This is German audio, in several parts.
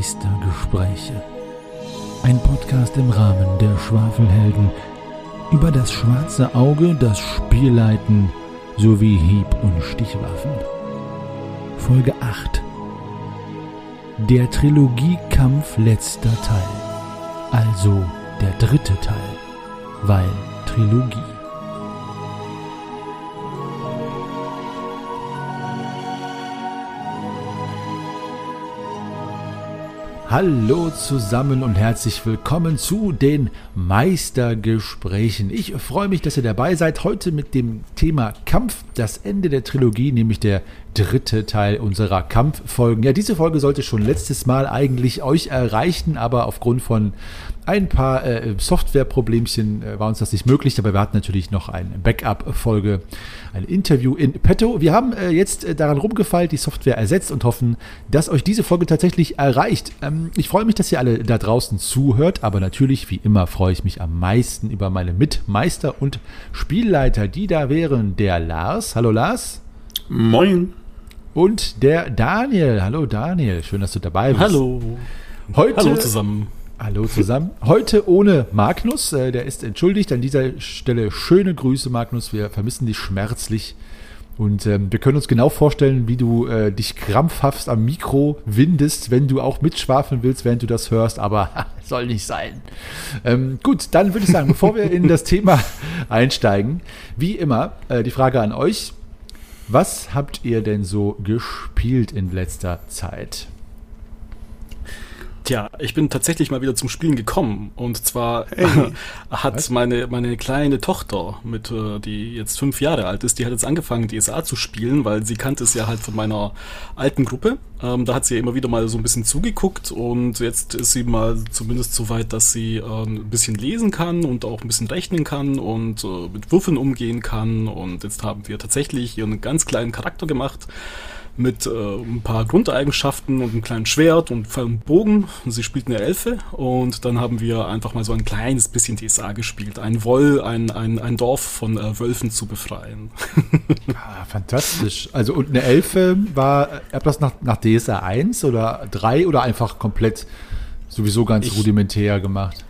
Meistergespräche. Ein Podcast im Rahmen der Schwafelhelden über das schwarze Auge, das Spielleiten sowie Hieb- und Stichwaffen. Folge 8. Der Trilogiekampf letzter Teil. Also der dritte Teil, weil Trilogie. Hallo zusammen und herzlich willkommen zu den Meistergesprächen. Ich freue mich, dass ihr dabei seid. Heute mit dem Thema Kampf, das Ende der Trilogie, nämlich der dritte Teil unserer Kampffolgen. Ja, diese Folge sollte schon letztes Mal eigentlich euch erreichen, aber aufgrund von ein paar äh, Softwareproblemchen äh, war uns das nicht möglich, aber wir hatten natürlich noch eine Backup-Folge, ein Interview in petto. Wir haben äh, jetzt äh, daran rumgefeilt, die Software ersetzt und hoffen, dass euch diese Folge tatsächlich erreicht. Ähm, ich freue mich, dass ihr alle da draußen zuhört, aber natürlich, wie immer, freue ich mich am meisten über meine Mitmeister und Spielleiter, die da wären der Lars. Hallo Lars. Moin. Und der Daniel. Hallo Daniel, schön, dass du dabei bist. Hallo. Heute, Hallo zusammen. Hallo zusammen. Heute ohne Magnus, äh, der ist entschuldigt. An dieser Stelle schöne Grüße, Magnus. Wir vermissen dich schmerzlich. Und ähm, wir können uns genau vorstellen, wie du äh, dich krampfhaft am Mikro windest, wenn du auch mitschwafeln willst, während du das hörst. Aber soll nicht sein. Ähm, gut, dann würde ich sagen, bevor wir in das Thema einsteigen, wie immer äh, die Frage an euch. Was habt ihr denn so gespielt in letzter Zeit? Tja, ich bin tatsächlich mal wieder zum Spielen gekommen. Und zwar hey. hat meine, meine kleine Tochter, mit, äh, die jetzt fünf Jahre alt ist, die hat jetzt angefangen, DSA zu spielen, weil sie kannte es ja halt von meiner alten Gruppe. Ähm, da hat sie ja immer wieder mal so ein bisschen zugeguckt und jetzt ist sie mal zumindest so weit, dass sie äh, ein bisschen lesen kann und auch ein bisschen rechnen kann und äh, mit Würfeln umgehen kann. Und jetzt haben wir tatsächlich ihren ganz kleinen Charakter gemacht mit äh, ein paar Grundeigenschaften und einem kleinen Schwert und einem Bogen. Sie spielt eine Elfe und dann haben wir einfach mal so ein kleines bisschen DSA gespielt. Ein Woll, ein, ein, ein Dorf von äh, Wölfen zu befreien. ah, fantastisch. Also und eine Elfe war, habt das nach, nach DSA 1 oder 3 oder einfach komplett sowieso ganz ich, rudimentär gemacht?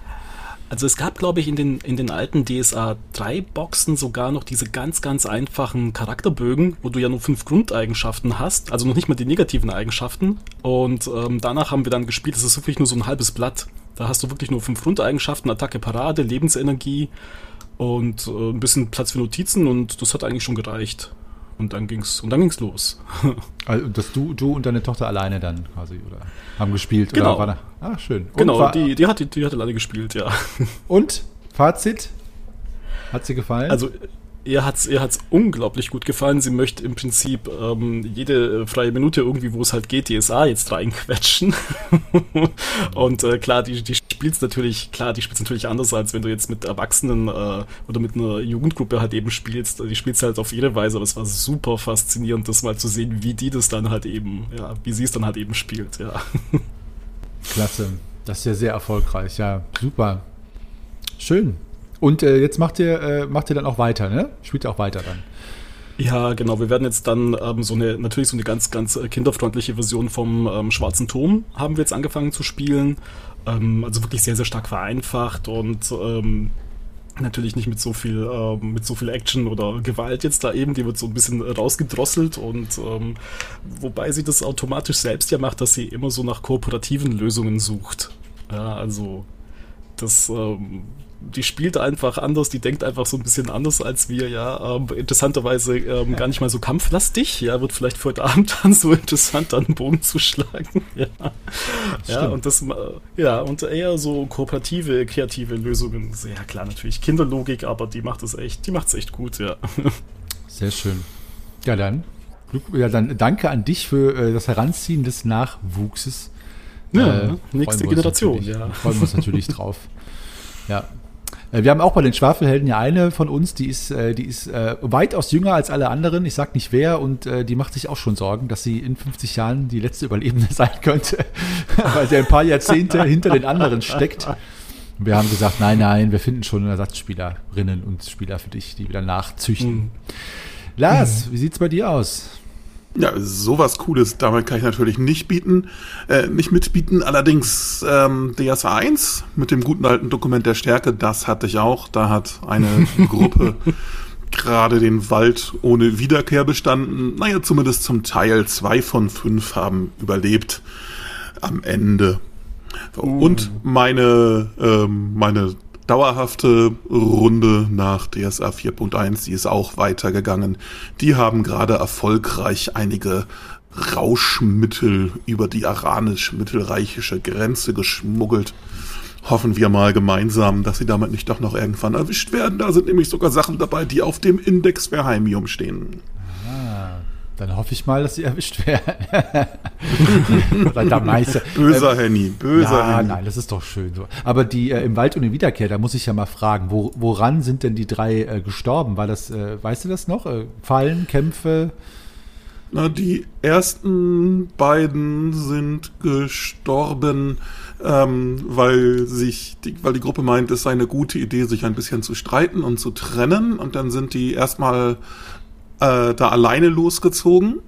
Also es gab, glaube ich, in den, in den alten DSA 3 Boxen sogar noch diese ganz, ganz einfachen Charakterbögen, wo du ja nur fünf Grundeigenschaften hast, also noch nicht mal die negativen Eigenschaften. Und ähm, danach haben wir dann gespielt, das ist wirklich nur so ein halbes Blatt. Da hast du wirklich nur fünf Grundeigenschaften, Attacke, Parade, Lebensenergie und äh, ein bisschen Platz für Notizen und das hat eigentlich schon gereicht. Und dann ging's und dann ging's los. also, dass du, du und deine Tochter alleine dann quasi oder haben gespielt genau. oder? Ah, schön. Und genau, war, die, die hat die hat alleine gespielt, ja. Und Fazit? Hat sie gefallen? Also ihr hat's, ihr hat's unglaublich gut gefallen. Sie möchte im Prinzip ähm, jede äh, freie Minute irgendwie, wo es halt geht, DSA jetzt reinquetschen. und äh, klar, die, die spielt's natürlich, klar, die spielt's natürlich anders, als wenn du jetzt mit Erwachsenen äh, oder mit einer Jugendgruppe halt eben spielst. Die spielst halt auf ihre Weise, aber es war super faszinierend, das mal zu sehen, wie die das dann halt eben, ja, wie sie es dann halt eben spielt, ja. Klasse. Das ist ja sehr erfolgreich, ja. Super. Schön. Und äh, jetzt macht ihr, äh, macht ihr dann auch weiter, ne? Spielt ihr auch weiter dann? Ja, genau. Wir werden jetzt dann ähm, so eine, natürlich so eine ganz, ganz äh, kinderfreundliche Version vom ähm, Schwarzen Turm haben wir jetzt angefangen zu spielen. Ähm, also wirklich sehr, sehr stark vereinfacht und ähm, natürlich nicht mit so viel, äh, mit so viel Action oder Gewalt jetzt da eben. Die wird so ein bisschen rausgedrosselt und ähm, wobei sie das automatisch selbst ja macht, dass sie immer so nach kooperativen Lösungen sucht. Ja, also das ähm, die spielt einfach anders, die denkt einfach so ein bisschen anders als wir, ja. Ähm, interessanterweise ähm, gar nicht mal so kampflastig, ja, wird vielleicht für heute Abend dann so interessant, dann einen Bogen zu schlagen. Ja, ja und das, äh, ja, und eher so kooperative, kreative Lösungen. Sehr klar, natürlich Kinderlogik, aber die macht es echt, die macht es echt gut, ja. Sehr schön. Ja, dann. Ja, dann danke an dich für äh, das Heranziehen des Nachwuchses. Ja, äh, nächste Generation, ja. Freuen wir uns natürlich drauf. Ja, wir haben auch bei den Schwafelhelden ja eine von uns, die ist, äh, die ist äh, weitaus jünger als alle anderen. Ich sag nicht wer und die macht sich auch schon Sorgen, dass sie in 50 Jahren die letzte Überlebende sein könnte, weil sie ein paar Jahrzehnte hinter den anderen steckt. Wir haben gesagt, nein, nein, wir finden schon Ersatzspielerinnen und Spieler für dich, die wieder nachzüchten. Mhm. Lars, mhm. wie sieht's bei dir aus? Ja, sowas Cooles, damit kann ich natürlich nicht bieten, äh, nicht mitbieten. Allerdings ähm, DSA 1 mit dem guten alten Dokument der Stärke, das hatte ich auch. Da hat eine Gruppe gerade den Wald ohne Wiederkehr bestanden. Naja, zumindest zum Teil zwei von fünf haben überlebt am Ende. Uh. Und meine, ähm, meine dauerhafte Runde nach DSA 4.1, die ist auch weitergegangen. Die haben gerade erfolgreich einige Rauschmittel über die aranisch-mittelreichische Grenze geschmuggelt. Hoffen wir mal gemeinsam, dass sie damit nicht doch noch irgendwann erwischt werden. Da sind nämlich sogar Sachen dabei, die auf dem Index Verheimium stehen. Dann hoffe ich mal, dass sie erwischt werden. böser ähm, Henny, böser ja, Henny. Nein, das ist doch schön so. Aber die äh, im Wald ohne Wiederkehr, da muss ich ja mal fragen, wo, woran sind denn die drei äh, gestorben? War das, äh, weißt du das noch? Äh, Fallen, Kämpfe? Na, die ersten beiden sind gestorben, ähm, weil sich, die, weil die Gruppe meint, es sei eine gute Idee, sich ein bisschen zu streiten und zu trennen. Und dann sind die erstmal äh, da alleine losgezogen.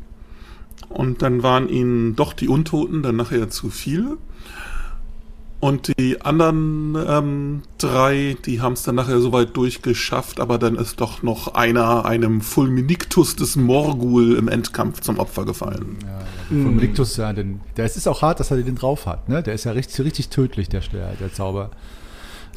Und dann waren ihnen doch die Untoten dann nachher zu viel. Und die anderen ähm, drei, die haben es dann nachher soweit durchgeschafft, aber dann ist doch noch einer einem Fulminictus des Morgul im Endkampf zum Opfer gefallen. Ja, ja. Fulminictus, ja, denn, der es ist auch hart, dass er den drauf hat. Ne? Der ist ja richtig, richtig tödlich, der, der Zauber.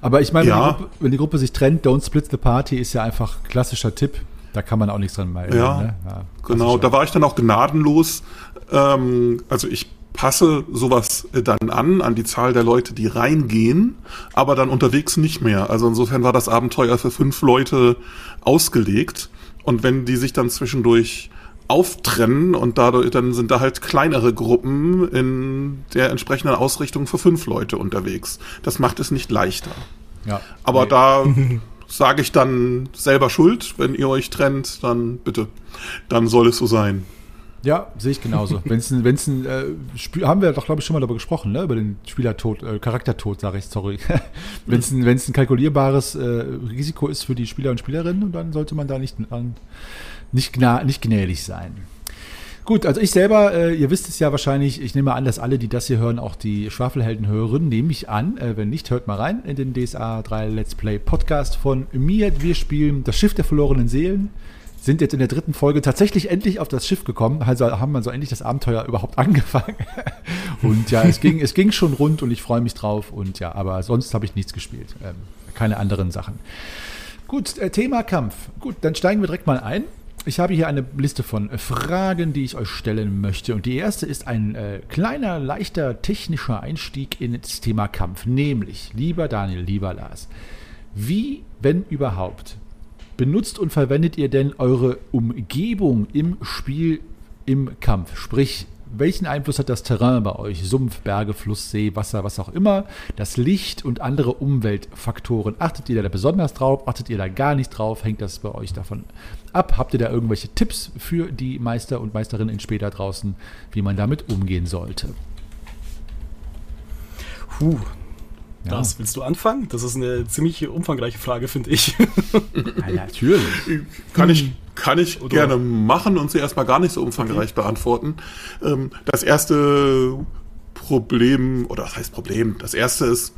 Aber ich meine, ja. wenn, wenn, die Gruppe sich trennt, Don't Split the Party ist ja einfach klassischer Tipp. Da kann man auch nichts dran machen. Ja, ne? ja genau. Da war ich dann auch gnadenlos. Ähm, also ich passe sowas dann an, an die Zahl der Leute, die reingehen, aber dann unterwegs nicht mehr. Also insofern war das Abenteuer für fünf Leute ausgelegt. Und wenn die sich dann zwischendurch auftrennen und dadurch dann sind da halt kleinere Gruppen in der entsprechenden Ausrichtung für fünf Leute unterwegs. Das macht es nicht leichter. Ja. Aber nee. da sage ich dann selber schuld. Wenn ihr euch trennt, dann bitte. Dann soll es so sein. Ja, sehe ich genauso. wenn es ein, wenn's ein äh, Spiel, haben wir doch, glaube ich, schon mal darüber gesprochen, ne? über den Spielertod, äh, Charaktertod, sage ich, sorry. wenn es ein, ein kalkulierbares äh, Risiko ist für die Spieler und Spielerinnen, dann sollte man da nicht, nicht, nicht gnädig sein. Gut, also ich selber, äh, ihr wisst es ja wahrscheinlich, ich nehme an, dass alle, die das hier hören, auch die Schwafelhelden hören, nehme ich an. Äh, wenn nicht, hört mal rein in den DSA 3 Let's Play Podcast von mir. Wir spielen das Schiff der verlorenen Seelen. Sind jetzt in der dritten Folge tatsächlich endlich auf das Schiff gekommen, also haben wir so endlich das Abenteuer überhaupt angefangen. und ja, es ging, es ging schon rund und ich freue mich drauf. Und ja, aber sonst habe ich nichts gespielt. Ähm, keine anderen Sachen. Gut, äh, Thema Kampf. Gut, dann steigen wir direkt mal ein. Ich habe hier eine Liste von Fragen, die ich euch stellen möchte. Und die erste ist ein äh, kleiner, leichter technischer Einstieg ins Thema Kampf. Nämlich, lieber Daniel, lieber Lars, wie, wenn überhaupt, benutzt und verwendet ihr denn eure Umgebung im Spiel im Kampf? Sprich, welchen Einfluss hat das Terrain bei euch? Sumpf, Berge, Fluss, See, Wasser, was auch immer. Das Licht und andere Umweltfaktoren. Achtet ihr da besonders drauf? Achtet ihr da gar nicht drauf? Hängt das bei euch davon ab? Habt ihr da irgendwelche Tipps für die Meister und Meisterinnen in später draußen, wie man damit umgehen sollte? Puh, ja. Das willst du anfangen? Das ist eine ziemlich umfangreiche Frage, finde ich. Ja, natürlich. Kann ich, kann ich gerne machen und sie erstmal gar nicht so umfangreich okay. beantworten. Ähm, das erste Problem, oder was heißt Problem? Das erste ist,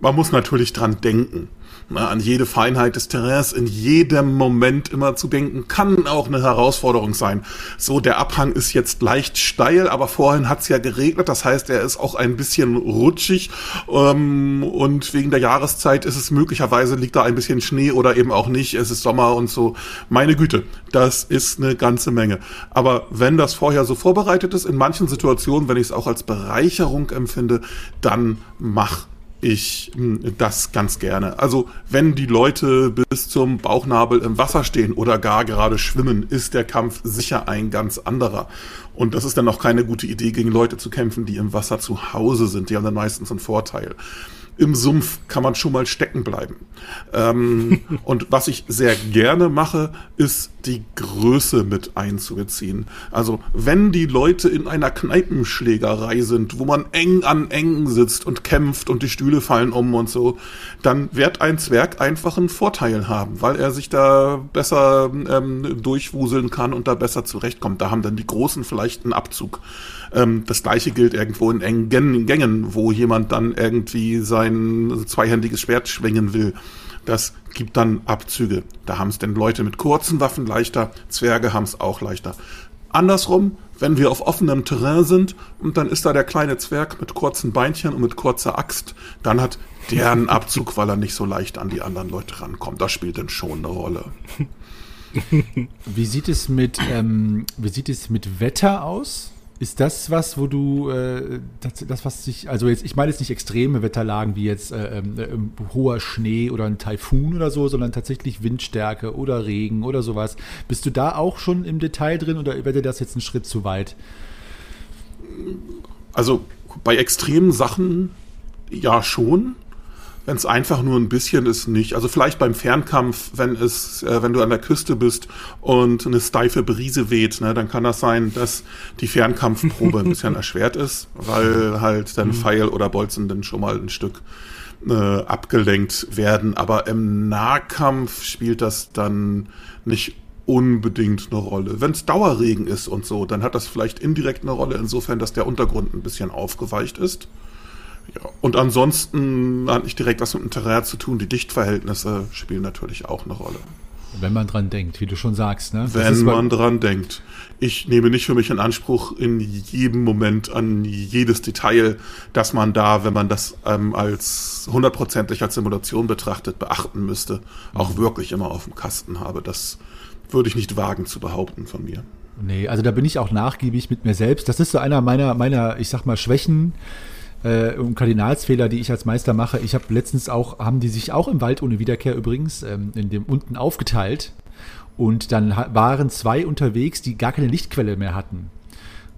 man muss natürlich dran denken an jede Feinheit des Terrains in jedem Moment immer zu denken, kann auch eine Herausforderung sein. So, der Abhang ist jetzt leicht steil, aber vorhin hat es ja geregnet, das heißt, er ist auch ein bisschen rutschig ähm, und wegen der Jahreszeit ist es möglicherweise, liegt da ein bisschen Schnee oder eben auch nicht, es ist Sommer und so. Meine Güte, das ist eine ganze Menge. Aber wenn das vorher so vorbereitet ist, in manchen Situationen, wenn ich es auch als Bereicherung empfinde, dann mach ich hm, das ganz gerne. Also wenn die Leute bis zum Bauchnabel im Wasser stehen oder gar gerade schwimmen, ist der Kampf sicher ein ganz anderer. Und das ist dann auch keine gute Idee, gegen Leute zu kämpfen, die im Wasser zu Hause sind. Die haben dann meistens einen Vorteil. Im Sumpf kann man schon mal stecken bleiben. Ähm, und was ich sehr gerne mache, ist die Größe mit einzubeziehen. Also wenn die Leute in einer Kneipenschlägerei sind, wo man eng an eng sitzt und kämpft und die Stühle fallen um und so, dann wird ein Zwerg einfach einen Vorteil haben, weil er sich da besser ähm, durchwuseln kann und da besser zurechtkommt. Da haben dann die Großen vielleicht einen Abzug. Ähm, das gleiche gilt irgendwo in engen Gängen, wo jemand dann irgendwie sein zweihändiges Schwert schwingen will. Das gibt dann Abzüge. Da haben es denn Leute mit kurzen Waffen leichter, Zwerge haben es auch leichter. Andersrum, wenn wir auf offenem Terrain sind und dann ist da der kleine Zwerg mit kurzen Beinchen und mit kurzer Axt, dann hat der einen Abzug, weil er nicht so leicht an die anderen Leute rankommt. Das spielt dann schon eine Rolle. Wie sieht es mit, ähm, wie sieht es mit Wetter aus? Ist das was, wo du äh, das, das, was sich, also jetzt, ich meine jetzt nicht extreme Wetterlagen wie jetzt äh, äh, hoher Schnee oder ein Taifun oder so, sondern tatsächlich Windstärke oder Regen oder sowas. Bist du da auch schon im Detail drin oder dir das jetzt ein Schritt zu weit? Also bei extremen Sachen ja schon. Wenn es einfach nur ein bisschen ist, nicht. Also vielleicht beim Fernkampf, wenn es, äh, wenn du an der Küste bist und eine steife Brise weht, ne, dann kann das sein, dass die Fernkampfprobe ein bisschen erschwert ist, weil halt dann mhm. Pfeil oder Bolzen dann schon mal ein Stück äh, abgelenkt werden. Aber im Nahkampf spielt das dann nicht unbedingt eine Rolle. Wenn es Dauerregen ist und so, dann hat das vielleicht indirekt eine Rolle, insofern, dass der Untergrund ein bisschen aufgeweicht ist. Ja, und ansonsten hat nicht direkt was mit dem Terrain zu tun. Die Dichtverhältnisse spielen natürlich auch eine Rolle. Wenn man dran denkt, wie du schon sagst. Ne? Wenn man dran denkt. Ich nehme nicht für mich in Anspruch, in jedem Moment an jedes Detail, dass man da, wenn man das ähm, als hundertprozentig als Simulation betrachtet, beachten müsste, auch mhm. wirklich immer auf dem Kasten habe. Das würde ich nicht wagen zu behaupten von mir. Nee, also da bin ich auch nachgiebig mit mir selbst. Das ist so einer meiner, meiner, ich sag mal, Schwächen äh, und Kardinalsfehler, die ich als Meister mache. Ich habe letztens auch, haben die sich auch im Wald ohne Wiederkehr übrigens, ähm, in dem unten aufgeteilt. Und dann waren zwei unterwegs, die gar keine Lichtquelle mehr hatten.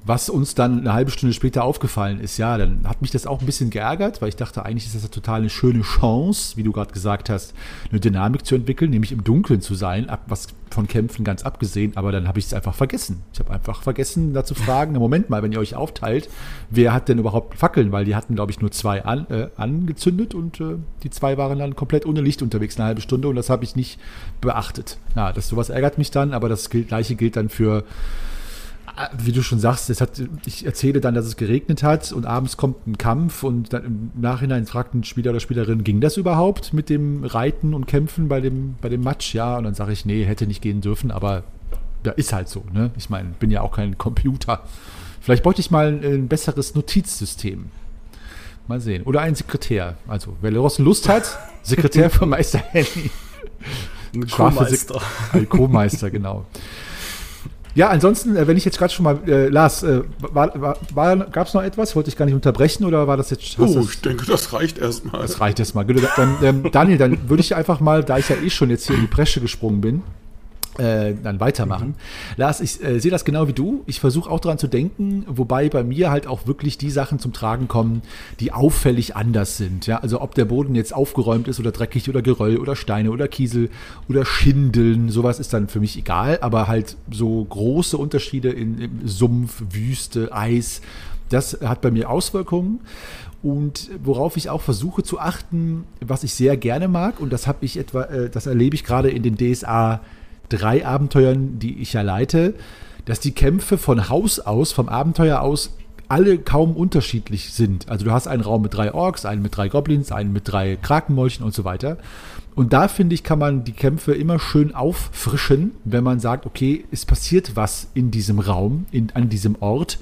Was uns dann eine halbe Stunde später aufgefallen ist, ja, dann hat mich das auch ein bisschen geärgert, weil ich dachte, eigentlich ist das eine total eine schöne Chance, wie du gerade gesagt hast, eine Dynamik zu entwickeln, nämlich im Dunkeln zu sein, ab, was von Kämpfen ganz abgesehen, aber dann habe ich es einfach vergessen. Ich habe einfach vergessen, da zu fragen, Moment mal, wenn ihr euch aufteilt, wer hat denn überhaupt Fackeln? Weil die hatten, glaube ich, nur zwei an, äh, angezündet und äh, die zwei waren dann komplett ohne Licht unterwegs eine halbe Stunde und das habe ich nicht beachtet. Ja, das sowas ärgert mich dann, aber das gilt, gleiche gilt dann für wie du schon sagst, es hat, ich erzähle dann, dass es geregnet hat und abends kommt ein Kampf und dann im Nachhinein fragt ein Spieler oder Spielerin, ging das überhaupt mit dem Reiten und Kämpfen bei dem, bei dem Match? Ja, und dann sage ich, nee, hätte nicht gehen dürfen, aber da ist halt so, ne? Ich meine, bin ja auch kein Computer. Vielleicht bräuchte ich mal ein, ein besseres Notizsystem. Mal sehen. Oder einen Sekretär. Also, wer Lust hat, Sekretär von Meister Henny. Ein Co-Meister. Ein Co-Meister, genau. Ja, ansonsten, äh, wenn ich jetzt gerade schon mal, äh, Lars, äh, war, gab es noch etwas? Wollte ich gar nicht unterbrechen oder war das jetzt? Oh, ich denke, das reicht erstmal. Das reicht erstmal. Dann, ähm, Daniel, dann würde ich einfach mal, da ich ja eh schon jetzt hier in die Bresche gesprungen bin, äh, dann weitermachen. Mhm. Lars, ich äh, sehe das genau wie du. Ich versuche auch daran zu denken, wobei bei mir halt auch wirklich die Sachen zum Tragen kommen, die auffällig anders sind. Ja? Also ob der Boden jetzt aufgeräumt ist oder dreckig oder Geröll oder Steine oder Kiesel oder Schindeln, sowas ist dann für mich egal, aber halt so große Unterschiede in, in Sumpf, Wüste, Eis, das hat bei mir Auswirkungen. Und worauf ich auch versuche zu achten, was ich sehr gerne mag, und das habe ich etwa, äh, das erlebe ich gerade in den DSA drei Abenteuern, die ich ja leite, dass die Kämpfe von Haus aus, vom Abenteuer aus, alle kaum unterschiedlich sind. Also du hast einen Raum mit drei Orks, einen mit drei Goblins, einen mit drei Krakenmolchen und so weiter. Und da finde ich, kann man die Kämpfe immer schön auffrischen, wenn man sagt, okay, es passiert was in diesem Raum, in, an diesem Ort,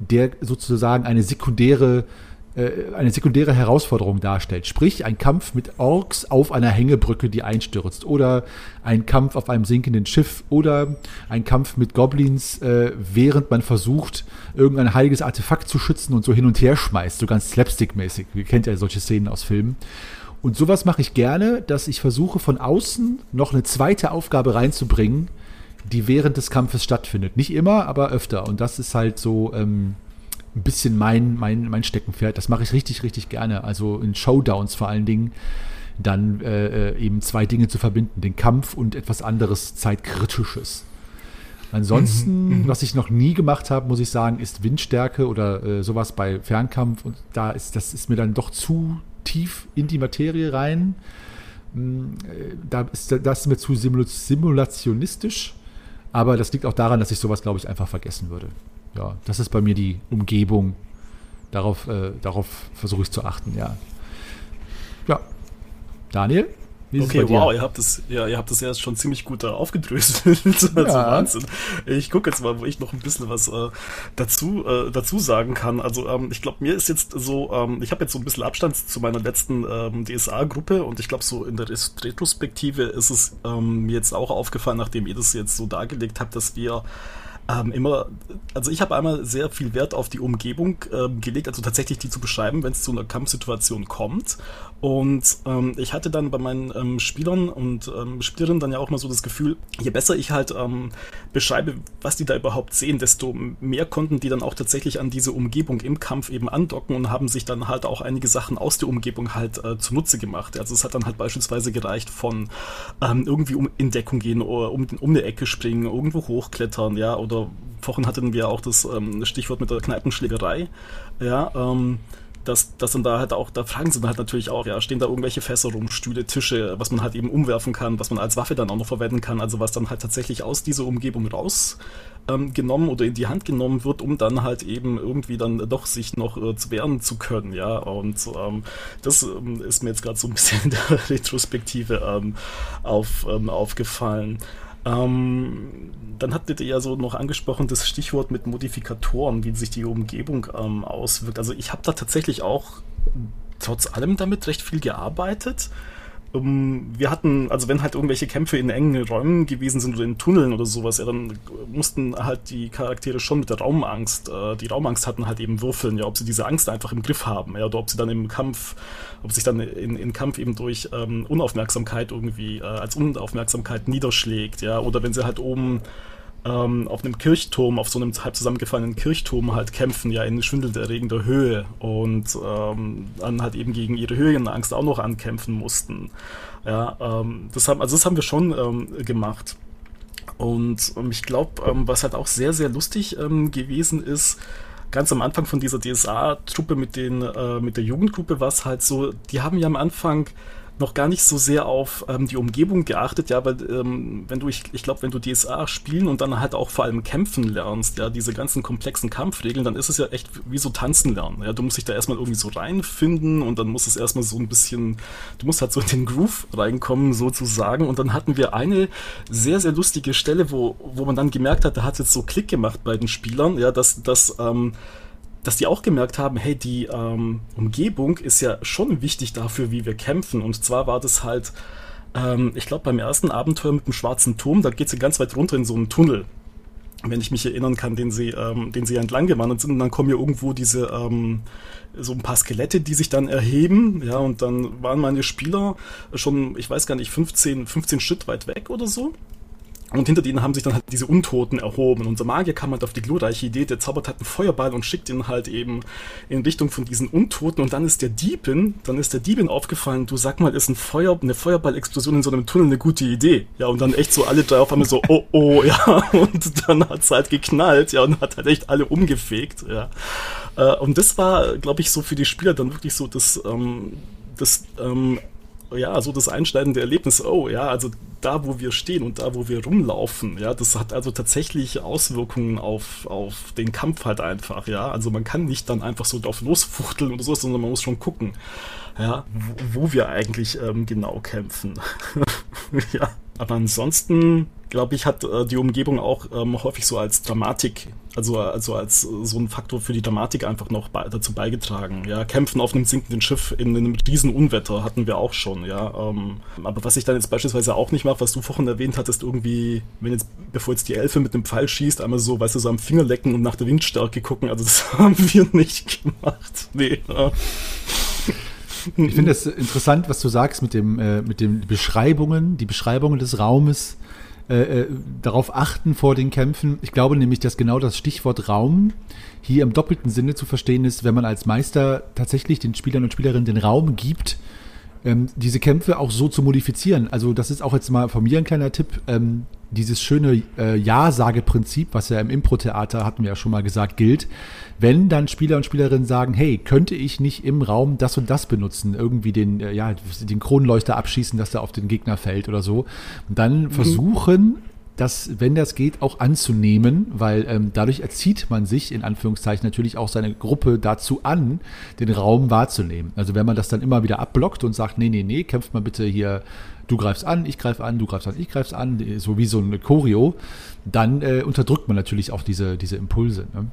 der sozusagen eine sekundäre eine sekundäre Herausforderung darstellt. Sprich, ein Kampf mit Orks auf einer Hängebrücke, die einstürzt. Oder ein Kampf auf einem sinkenden Schiff. Oder ein Kampf mit Goblins, äh, während man versucht, irgendein heiliges Artefakt zu schützen und so hin und her schmeißt. So ganz slapstick-mäßig. Ihr kennt ja solche Szenen aus Filmen. Und sowas mache ich gerne, dass ich versuche, von außen noch eine zweite Aufgabe reinzubringen, die während des Kampfes stattfindet. Nicht immer, aber öfter. Und das ist halt so, ähm, ein bisschen mein, mein, mein Steckenpferd. Das mache ich richtig, richtig gerne. Also in Showdowns vor allen Dingen dann äh, äh, eben zwei Dinge zu verbinden, den Kampf und etwas anderes Zeitkritisches. Ansonsten, mhm, mhm. was ich noch nie gemacht habe, muss ich sagen, ist Windstärke oder äh, sowas bei Fernkampf. Und da ist, das ist mir dann doch zu tief in die Materie rein. Hm, äh, da ist das ist mir zu simulationistisch. Aber das liegt auch daran, dass ich sowas, glaube ich, einfach vergessen würde. Ja, das ist bei mir die Umgebung. Darauf, äh, darauf versuche ich zu achten, ja. Ja, Daniel? Okay, wow, ihr habt das, ja, ihr habt das ja schon ziemlich gut da aufgedröselt. also ja. Wahnsinn. Ich gucke jetzt mal, wo ich noch ein bisschen was äh, dazu, äh, dazu sagen kann. Also ähm, ich glaube, mir ist jetzt so, ähm, ich habe jetzt so ein bisschen Abstand zu meiner letzten ähm, DSA-Gruppe und ich glaube, so in der Retrospektive ist es ähm, mir jetzt auch aufgefallen, nachdem ihr das jetzt so dargelegt habt, dass wir ähm, immer, also ich habe einmal sehr viel Wert auf die Umgebung ähm, gelegt, also tatsächlich die zu beschreiben, wenn es zu einer Kampfsituation kommt. Und ähm, ich hatte dann bei meinen ähm, Spielern und ähm, Spielerinnen dann ja auch mal so das Gefühl, je besser ich halt ähm, beschreibe, was die da überhaupt sehen, desto mehr konnten die dann auch tatsächlich an diese Umgebung im Kampf eben andocken und haben sich dann halt auch einige Sachen aus der Umgebung halt äh, zunutze gemacht. Also es hat dann halt beispielsweise gereicht von ähm, irgendwie um in Deckung gehen oder um, um eine Ecke springen, irgendwo hochklettern, ja, oder vorhin hatten wir auch das ähm, Stichwort mit der Kneipenschlägerei, ja, ähm, dass, dass dann da halt auch, da fragen sie dann halt natürlich auch, ja, stehen da irgendwelche Fässer rum, Stühle, Tische, was man halt eben umwerfen kann, was man als Waffe dann auch noch verwenden kann, also was dann halt tatsächlich aus dieser Umgebung raus ähm, genommen oder in die Hand genommen wird, um dann halt eben irgendwie dann doch sich noch äh, zu wehren zu können, ja. Und ähm, das ähm, ist mir jetzt gerade so ein bisschen in der Retrospektive ähm, auf, ähm, aufgefallen. Ähm, dann hattet ihr ja so noch angesprochen das Stichwort mit Modifikatoren, wie sich die Umgebung ähm, auswirkt. Also ich habe da tatsächlich auch trotz allem damit recht viel gearbeitet. Um, wir hatten, also wenn halt irgendwelche Kämpfe in engen Räumen gewesen sind oder in Tunneln oder sowas, ja, dann mussten halt die Charaktere schon mit der Raumangst, äh, die Raumangst hatten halt eben würfeln, ja, ob sie diese Angst einfach im Griff haben, ja, oder ob sie dann im Kampf, ob sich dann in, in Kampf eben durch ähm, Unaufmerksamkeit irgendwie äh, als Unaufmerksamkeit niederschlägt, ja, oder wenn sie halt oben ähm, auf einem Kirchturm, auf so einem halb zusammengefallenen Kirchturm halt kämpfen, ja in schwindelerregender Höhe und ähm, dann halt eben gegen ihre Höhenangst auch noch ankämpfen mussten. Ja, ähm, das haben, also das haben wir schon ähm, gemacht. Und ähm, ich glaube, ähm, was halt auch sehr, sehr lustig ähm, gewesen ist, ganz am Anfang von dieser DSA-Truppe mit, den, äh, mit der Jugendgruppe war es halt so, die haben ja am Anfang noch gar nicht so sehr auf ähm, die Umgebung geachtet, ja, weil ähm, wenn du, ich, ich glaube, wenn du DSA spielen und dann halt auch vor allem kämpfen lernst, ja, diese ganzen komplexen Kampfregeln, dann ist es ja echt wie so tanzen lernen. Ja, du musst dich da erstmal irgendwie so reinfinden und dann muss es erstmal so ein bisschen, du musst halt so in den Groove reinkommen, sozusagen. Und dann hatten wir eine sehr, sehr lustige Stelle, wo, wo man dann gemerkt hat, da hat es jetzt so Klick gemacht bei den Spielern, ja, dass, dass ähm, dass die auch gemerkt haben, hey, die ähm, Umgebung ist ja schon wichtig dafür, wie wir kämpfen. Und zwar war das halt, ähm, ich glaube, beim ersten Abenteuer mit dem schwarzen Turm, da geht sie ganz weit runter in so einen Tunnel. Wenn ich mich erinnern kann, den sie, ähm, den sie entlang gewandert sind, und dann kommen ja irgendwo diese, ähm, so ein paar Skelette, die sich dann erheben, ja, und dann waren meine Spieler schon, ich weiß gar nicht, 15, 15 Schritt weit weg oder so. Und hinter denen haben sich dann halt diese Untoten erhoben. Unser Magier kam halt auf die glorreiche Idee, der zaubert halt einen Feuerball und schickt ihn halt eben in Richtung von diesen Untoten. Und dann ist der Diebin, dann ist der Diebin aufgefallen, du sag mal, ist ein Feuer, eine Feuerballexplosion in so einem Tunnel eine gute Idee? Ja, und dann echt so alle drei auf einmal so, oh, oh, ja. Und dann hat's halt geknallt, ja, und hat halt echt alle umgefegt, ja. Äh, und das war, glaube ich, so für die Spieler dann wirklich so das, ähm, das ähm, ja, so das einschneidende Erlebnis, oh ja, also da, wo wir stehen und da, wo wir rumlaufen, ja, das hat also tatsächlich Auswirkungen auf, auf den Kampf halt einfach, ja. Also man kann nicht dann einfach so drauf losfuchteln oder so, sondern man muss schon gucken, ja, wo, wo wir eigentlich ähm, genau kämpfen. ja. Aber ansonsten, glaube ich, hat äh, die Umgebung auch ähm, häufig so als Dramatik, also, also als äh, so ein Faktor für die Dramatik einfach noch bei, dazu beigetragen. Ja, Kämpfen auf einem sinkenden Schiff in einem riesen Unwetter hatten wir auch schon, ja. Ähm, aber was ich dann jetzt beispielsweise auch nicht mache, was du vorhin erwähnt hattest, irgendwie, wenn jetzt, bevor jetzt die Elfe mit einem Pfeil schießt, einmal so, weißt du, so am Finger lecken und nach der Windstärke gucken, also das haben wir nicht gemacht. Nee. Ja. Ich finde es interessant, was du sagst mit dem, äh, mit den Beschreibungen, die Beschreibungen des Raumes. Äh, äh, darauf achten vor den Kämpfen. Ich glaube nämlich, dass genau das Stichwort Raum hier im doppelten Sinne zu verstehen ist, wenn man als Meister tatsächlich den Spielern und Spielerinnen den Raum gibt, ähm, diese Kämpfe auch so zu modifizieren. Also das ist auch jetzt mal von mir ein kleiner Tipp. Ähm, dieses schöne äh, Ja-Sage-Prinzip, was ja im Impro-Theater, hatten wir ja schon mal gesagt, gilt. Wenn dann Spieler und Spielerinnen sagen, hey, könnte ich nicht im Raum das und das benutzen, irgendwie den, äh, ja, den Kronleuchter abschießen, dass der auf den Gegner fällt oder so, dann mhm. versuchen, das, wenn das geht, auch anzunehmen, weil ähm, dadurch erzieht man sich in Anführungszeichen natürlich auch seine Gruppe dazu an, den Raum wahrzunehmen. Also wenn man das dann immer wieder abblockt und sagt, nee, nee, nee, kämpft mal bitte hier du greifst an, ich greife an, du greifst an, ich greife an, so wie so eine Choreo, dann äh, unterdrückt man natürlich auch diese, diese Impulse. Ne?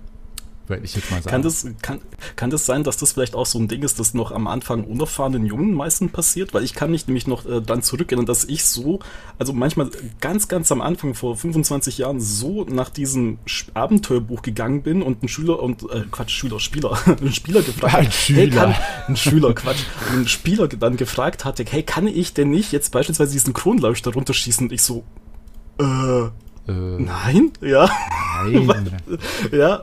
Werde ich jetzt mal sagen. Kann das, kann, kann das sein, dass das vielleicht auch so ein Ding ist, das noch am Anfang unerfahrenen Jungen meistens passiert? Weil ich kann mich nämlich noch äh, dann zurückerinnern, dass ich so, also manchmal ganz, ganz am Anfang vor 25 Jahren so nach diesem Abenteuerbuch gegangen bin und ein Schüler und äh, Quatsch, Schüler, Spieler, ein Spieler gefragt ein Schüler. Hey, kann, ein Schüler, Quatsch, ein Spieler dann gefragt hatte, hey, kann ich denn nicht jetzt beispielsweise diesen Kronleuchter runterschießen? Und ich so, äh, äh, Nein? Ja. Nein. ja,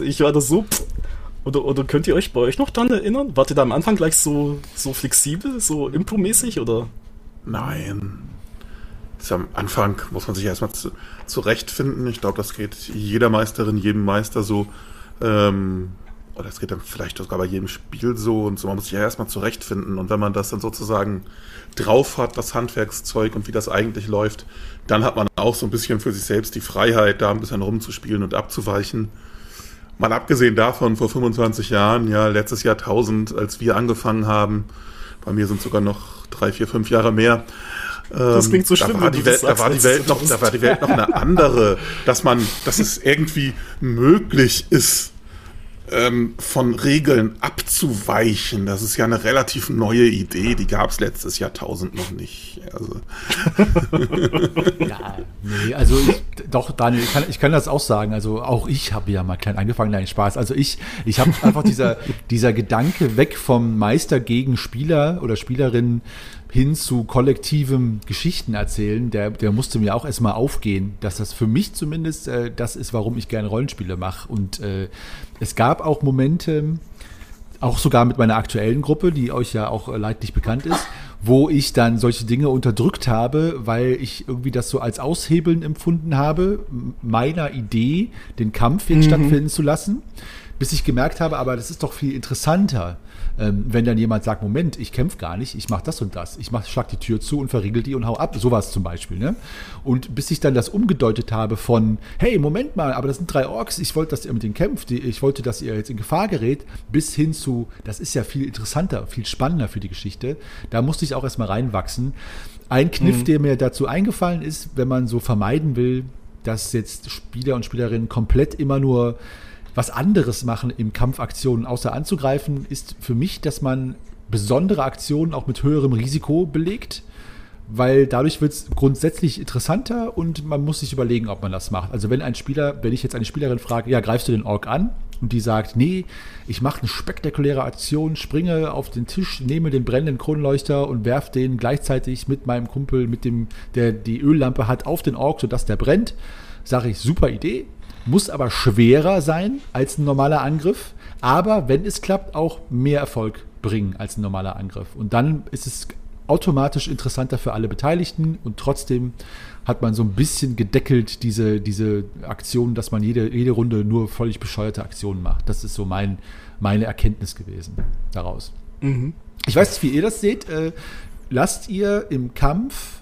ich war da so. Oder, oder könnt ihr euch bei euch noch dran erinnern? Wart ihr da am Anfang gleich so, so flexibel, so impromäßig oder? Nein. Das am Anfang muss man sich erstmal zu, zurechtfinden. Ich glaube, das geht jeder Meisterin, jedem Meister so. Ähm, oder es geht dann vielleicht sogar bei jedem Spiel so und so. Man muss sich ja erstmal zurechtfinden. Und wenn man das dann sozusagen drauf hat, das Handwerkszeug und wie das eigentlich läuft, dann hat man auch so ein bisschen für sich selbst die Freiheit, da ein bisschen rumzuspielen und abzuweichen. Mal abgesehen davon, vor 25 Jahren, ja, letztes Jahrtausend, als wir angefangen haben, bei mir sind sogar noch drei, vier, fünf Jahre mehr. Das klingt so schlimm. Da war, die Welt, da war die Welt noch, da war die Welt noch eine andere, dass man, dass es irgendwie möglich ist, ähm, von Regeln abzuweichen. Das ist ja eine relativ neue Idee, die gab es letztes Jahrtausend noch nicht. Also. ja, nee, also ich, doch, Daniel, ich kann, ich kann das auch sagen. Also auch ich habe ja mal klein angefangen, nein, Spaß. Also ich, ich habe einfach dieser, dieser Gedanke weg vom Meister gegen Spieler oder Spielerin hin zu kollektivem Geschichten erzählen, der, der musste mir auch erstmal aufgehen, dass das für mich zumindest äh, das ist, warum ich gerne Rollenspiele mache. Und äh, es gab auch Momente, auch sogar mit meiner aktuellen Gruppe, die euch ja auch äh, leidlich bekannt ist, wo ich dann solche Dinge unterdrückt habe, weil ich irgendwie das so als Aushebeln empfunden habe, meiner Idee, den Kampf jetzt mhm. stattfinden zu lassen, bis ich gemerkt habe, aber das ist doch viel interessanter ähm, wenn dann jemand sagt, Moment, ich kämpfe gar nicht, ich mache das und das, ich mach, schlag die Tür zu und verriegel die und hau ab, sowas zum Beispiel. Ne? Und bis ich dann das umgedeutet habe von, hey, Moment mal, aber das sind drei Orks, ich wollte, dass ihr mit denen kämpft, ich wollte, dass ihr jetzt in Gefahr gerät, bis hin zu, das ist ja viel interessanter, viel spannender für die Geschichte. Da musste ich auch erstmal reinwachsen. Ein Kniff, mhm. der mir dazu eingefallen ist, wenn man so vermeiden will, dass jetzt Spieler und Spielerinnen komplett immer nur was anderes machen im Kampfaktionen, außer anzugreifen, ist für mich, dass man besondere Aktionen auch mit höherem Risiko belegt, weil dadurch wird es grundsätzlich interessanter und man muss sich überlegen, ob man das macht. Also wenn ein Spieler, wenn ich jetzt eine Spielerin frage, ja, greifst du den Ork an? Und die sagt, nee, ich mache eine spektakuläre Aktion, springe auf den Tisch, nehme den brennenden Kronleuchter und werfe den gleichzeitig mit meinem Kumpel, mit dem, der die Öllampe hat, auf den Ork, sodass der brennt. Sage ich, super Idee, muss aber schwerer sein als ein normaler Angriff, aber wenn es klappt, auch mehr Erfolg bringen als ein normaler Angriff. Und dann ist es automatisch interessanter für alle Beteiligten und trotzdem hat man so ein bisschen gedeckelt diese, diese Aktion, dass man jede, jede Runde nur völlig bescheuerte Aktionen macht. Das ist so mein, meine Erkenntnis gewesen daraus. Mhm. Ich weiß nicht, wie ihr das seht. Äh, lasst ihr im Kampf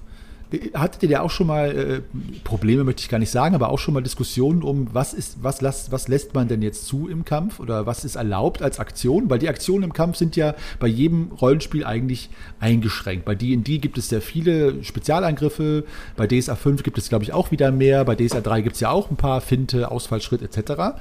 Hattet ihr ja auch schon mal äh, Probleme, möchte ich gar nicht sagen, aber auch schon mal Diskussionen um, was ist, was, las, was lässt man denn jetzt zu im Kampf oder was ist erlaubt als Aktion? Weil die Aktionen im Kampf sind ja bei jedem Rollenspiel eigentlich eingeschränkt. Bei D&D gibt es sehr viele Spezialangriffe, bei DSA 5 gibt es, glaube ich, auch wieder mehr, bei DSA 3 gibt es ja auch ein paar Finte, Ausfallschritt etc.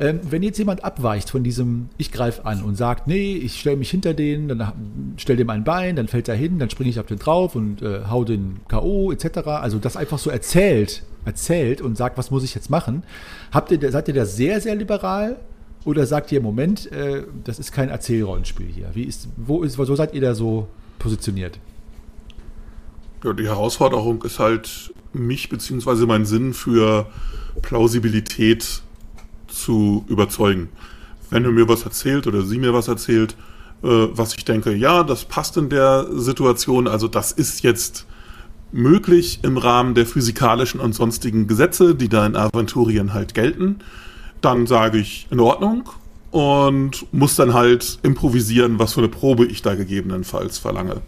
Ähm, wenn jetzt jemand abweicht von diesem, ich greife an und sagt, nee, ich stelle mich hinter den, dann stell dem ein Bein, dann fällt er hin, dann springe ich auf den drauf und äh, hau den K.O. etc. Also das einfach so erzählt, erzählt und sagt, was muss ich jetzt machen. Habt ihr, seid ihr da sehr, sehr liberal? Oder sagt ihr, Moment, äh, das ist kein Erzählrollenspiel hier? Wie ist, wo ist, wo seid ihr da so positioniert? Ja, die Herausforderung ist halt mich bzw. meinen Sinn für Plausibilität zu überzeugen. Wenn er mir was erzählt oder sie mir was erzählt, äh, was ich denke, ja, das passt in der Situation, also das ist jetzt möglich im Rahmen der physikalischen und sonstigen Gesetze, die da in Aventurien halt gelten, dann sage ich in Ordnung und muss dann halt improvisieren, was für eine Probe ich da gegebenenfalls verlange.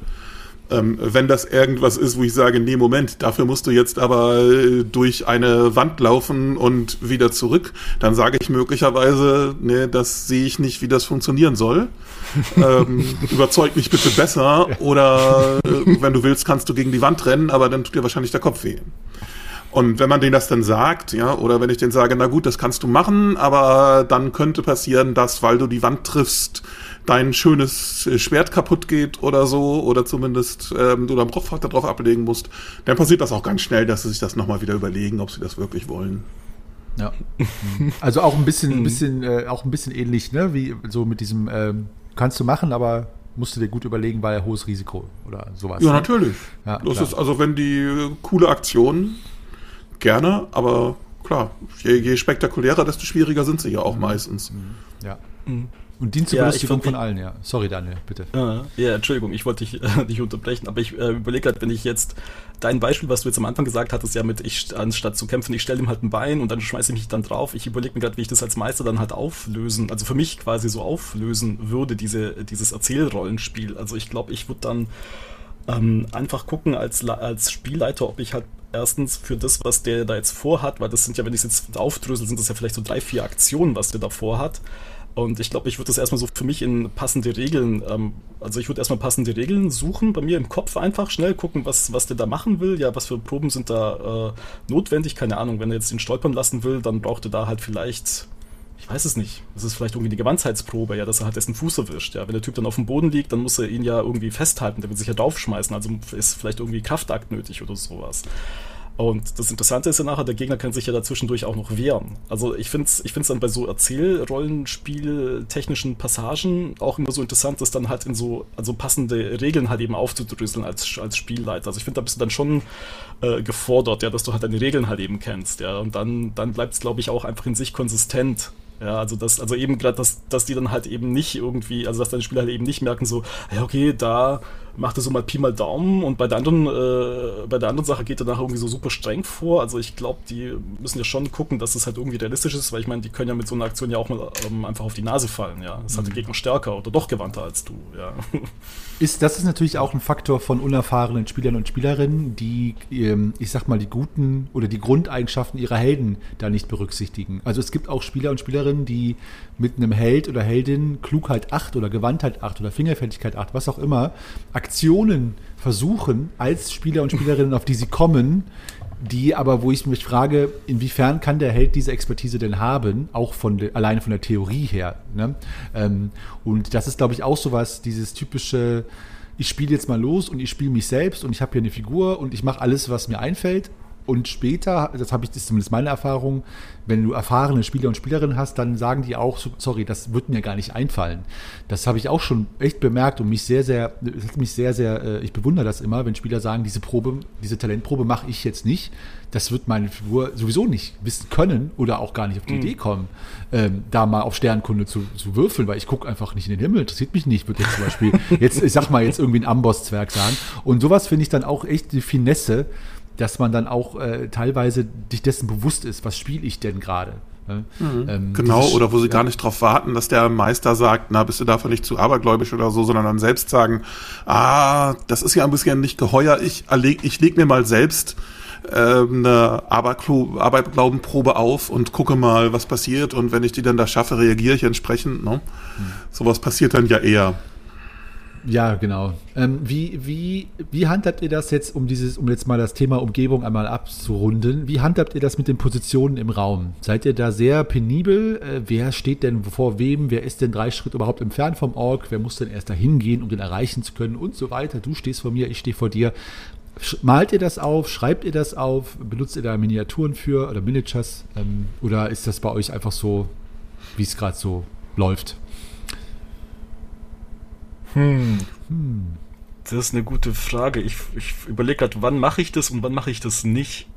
Ähm, wenn das irgendwas ist, wo ich sage, nee, Moment, dafür musst du jetzt aber äh, durch eine Wand laufen und wieder zurück, dann sage ich möglicherweise, nee, das sehe ich nicht, wie das funktionieren soll. ähm, überzeug mich bitte besser oder äh, wenn du willst, kannst du gegen die Wand rennen, aber dann tut dir wahrscheinlich der Kopf weh. Und wenn man denen das dann sagt, ja, oder wenn ich denen sage, na gut, das kannst du machen, aber dann könnte passieren, dass, weil du die Wand triffst, dein schönes äh, Schwert kaputt geht oder so, oder zumindest ähm, du deinen Kopf darauf ablegen musst, dann passiert das auch ganz schnell, dass sie sich das nochmal wieder überlegen, ob sie das wirklich wollen. Ja. Also auch ein bisschen, ein bisschen, äh, auch ein bisschen ähnlich, ne? Wie so mit diesem, ähm, kannst du machen, aber musst du dir gut überlegen, weil hohes Risiko oder sowas. Ja, ne? natürlich. Ja, das klar. ist also, wenn die äh, coole Aktion gerne, aber klar, je, je, spektakulärer, desto schwieriger sind sie ja auch meistens. Mhm. Ja. Mhm. Und dient zur ja, Belustigung von allen, ja. Sorry, Daniel, bitte. Uh, ja, Entschuldigung, ich wollte dich äh, nicht unterbrechen, aber ich äh, überlege gerade, wenn ich jetzt dein Beispiel, was du jetzt am Anfang gesagt hattest, ja mit, ich anstatt zu kämpfen, ich stelle ihm halt ein Bein und dann schmeiße ich mich dann drauf. Ich überlege mir gerade, wie ich das als Meister dann halt auflösen, also für mich quasi so auflösen würde, diese, dieses Erzählrollenspiel. Also ich glaube, ich würde dann ähm, einfach gucken als, als Spielleiter, ob ich halt erstens für das, was der da jetzt vorhat, weil das sind ja, wenn ich es jetzt aufdrösel, sind das ja vielleicht so drei, vier Aktionen, was der da vorhat. Und ich glaube, ich würde das erstmal so für mich in passende Regeln, ähm, also ich würde erstmal passende Regeln suchen, bei mir im Kopf einfach schnell gucken, was, was der da machen will, ja, was für Proben sind da äh, notwendig, keine Ahnung, wenn er jetzt ihn stolpern lassen will, dann braucht er da halt vielleicht, ich weiß es nicht, das ist vielleicht irgendwie die Gewandtheitsprobe, ja, dass er halt dessen Fuß erwischt, ja, wenn der Typ dann auf dem Boden liegt, dann muss er ihn ja irgendwie festhalten, der will sich ja draufschmeißen, also ist vielleicht irgendwie Kraftakt nötig oder sowas. Und das Interessante ist ja nachher, der Gegner kann sich ja dazwischendurch auch noch wehren. Also ich finde es ich find's dann bei so Erzählrollenspiel-technischen Passagen auch immer so interessant, das dann halt in so also passende Regeln halt eben aufzudröseln als, als Spielleiter. Also ich finde, da bist du dann schon äh, gefordert, ja, dass du halt deine Regeln halt eben kennst, ja. Und dann, dann bleibt es, glaube ich, auch einfach in sich konsistent. Ja, also das, also eben gerade, dass, dass die dann halt eben nicht irgendwie, also dass deine Spieler halt eben nicht merken, so, ja, okay, da macht er so mal Pi mal Daumen und bei der anderen, äh, bei der anderen Sache geht er nachher irgendwie so super streng vor. Also ich glaube, die müssen ja schon gucken, dass es halt irgendwie realistisch ist, weil ich meine, die können ja mit so einer Aktion ja auch mal ähm, einfach auf die Nase fallen, ja. Das ist halt der mhm. Gegner stärker oder doch gewandter als du, ja. Ist, das ist natürlich auch ein Faktor von unerfahrenen Spielern und Spielerinnen, die, ähm, ich sag mal, die guten oder die Grundeigenschaften ihrer Helden da nicht berücksichtigen. Also es gibt auch Spieler und Spielerinnen, die mit einem Held oder Heldin Klugheit 8 oder Gewandtheit 8 oder Fingerfertigkeit 8, was auch immer, Aktionen versuchen als Spieler und Spielerinnen, auf die sie kommen, die aber, wo ich mich frage, inwiefern kann der Held diese Expertise denn haben, auch von de, alleine von der Theorie her. Ne? Ähm, und das ist, glaube ich, auch so was, dieses typische, ich spiele jetzt mal los und ich spiele mich selbst und ich habe hier eine Figur und ich mache alles, was mir einfällt und später, das habe ich, das ist zumindest meine Erfahrung, wenn du erfahrene Spieler und Spielerinnen hast, dann sagen die auch, sorry, das wird mir gar nicht einfallen. Das habe ich auch schon echt bemerkt und mich sehr, sehr, mich sehr, sehr, äh, ich bewundere das immer, wenn Spieler sagen, diese Probe, diese Talentprobe mache ich jetzt nicht. Das wird meine Figur sowieso nicht wissen können oder auch gar nicht auf die mhm. Idee kommen, ähm, da mal auf Sternkunde zu, zu würfeln, weil ich gucke einfach nicht in den Himmel, interessiert mich nicht, würde jetzt zum Beispiel, jetzt, ich sag mal, jetzt irgendwie ein Amboss-Zwerg sagen. Und sowas finde ich dann auch echt die Finesse, dass man dann auch äh, teilweise dich dessen bewusst ist, was spiele ich denn gerade. Ne? Mhm. Ähm, genau, oder wo sie ja. gar nicht darauf warten, dass der Meister sagt, na, bist du dafür nicht zu abergläubisch oder so, sondern dann selbst sagen, ah, das ist ja ein bisschen nicht geheuer, ich, ich leg mir mal selbst äh, eine Aberglaubenprobe auf und gucke mal, was passiert und wenn ich die dann da schaffe, reagiere ich entsprechend. Ne? Mhm. Sowas passiert dann ja eher. Ja, genau. Ähm, wie, wie, wie handhabt ihr das jetzt, um dieses, um jetzt mal das Thema Umgebung einmal abzurunden? Wie handhabt ihr das mit den Positionen im Raum? Seid ihr da sehr penibel? Äh, wer steht denn vor wem? Wer ist denn drei Schritte überhaupt entfernt vom Ork? Wer muss denn erst dahin gehen, um den erreichen zu können? Und so weiter. Du stehst vor mir, ich stehe vor dir. Malt ihr das auf? Schreibt ihr das auf? Benutzt ihr da Miniaturen für oder Miniatures? Ähm, oder ist das bei euch einfach so, wie es gerade so läuft? Hm. Hm. Das ist eine gute Frage. Ich, ich überlege gerade, wann mache ich das und wann mache ich das nicht.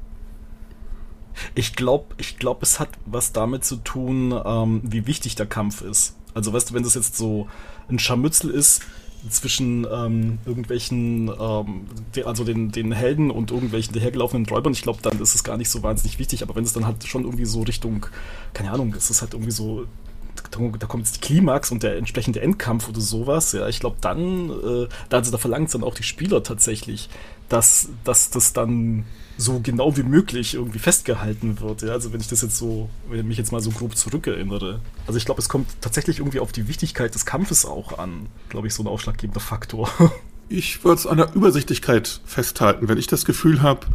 Ich glaube, ich glaub, es hat was damit zu tun, ähm, wie wichtig der Kampf ist. Also weißt du, wenn das jetzt so ein Scharmützel ist zwischen ähm, irgendwelchen, ähm, de, also den, den Helden und irgendwelchen dahergelaufenen Räubern, ich glaube, dann ist es gar nicht so wahnsinnig wichtig. Aber wenn es dann halt schon irgendwie so Richtung, keine Ahnung, es ist halt irgendwie so da kommt jetzt die Klimax und der entsprechende Endkampf oder sowas, ja, ich glaube dann, äh, da, also da verlangt es dann auch die Spieler tatsächlich, dass, dass das dann so genau wie möglich irgendwie festgehalten wird. Ja? Also wenn ich das jetzt so, wenn ich mich jetzt mal so grob zurückerinnere. Also ich glaube, es kommt tatsächlich irgendwie auf die Wichtigkeit des Kampfes auch an, glaube ich, so ein ausschlaggebender Faktor. Ich würde es an der Übersichtlichkeit festhalten. Wenn ich das Gefühl habe,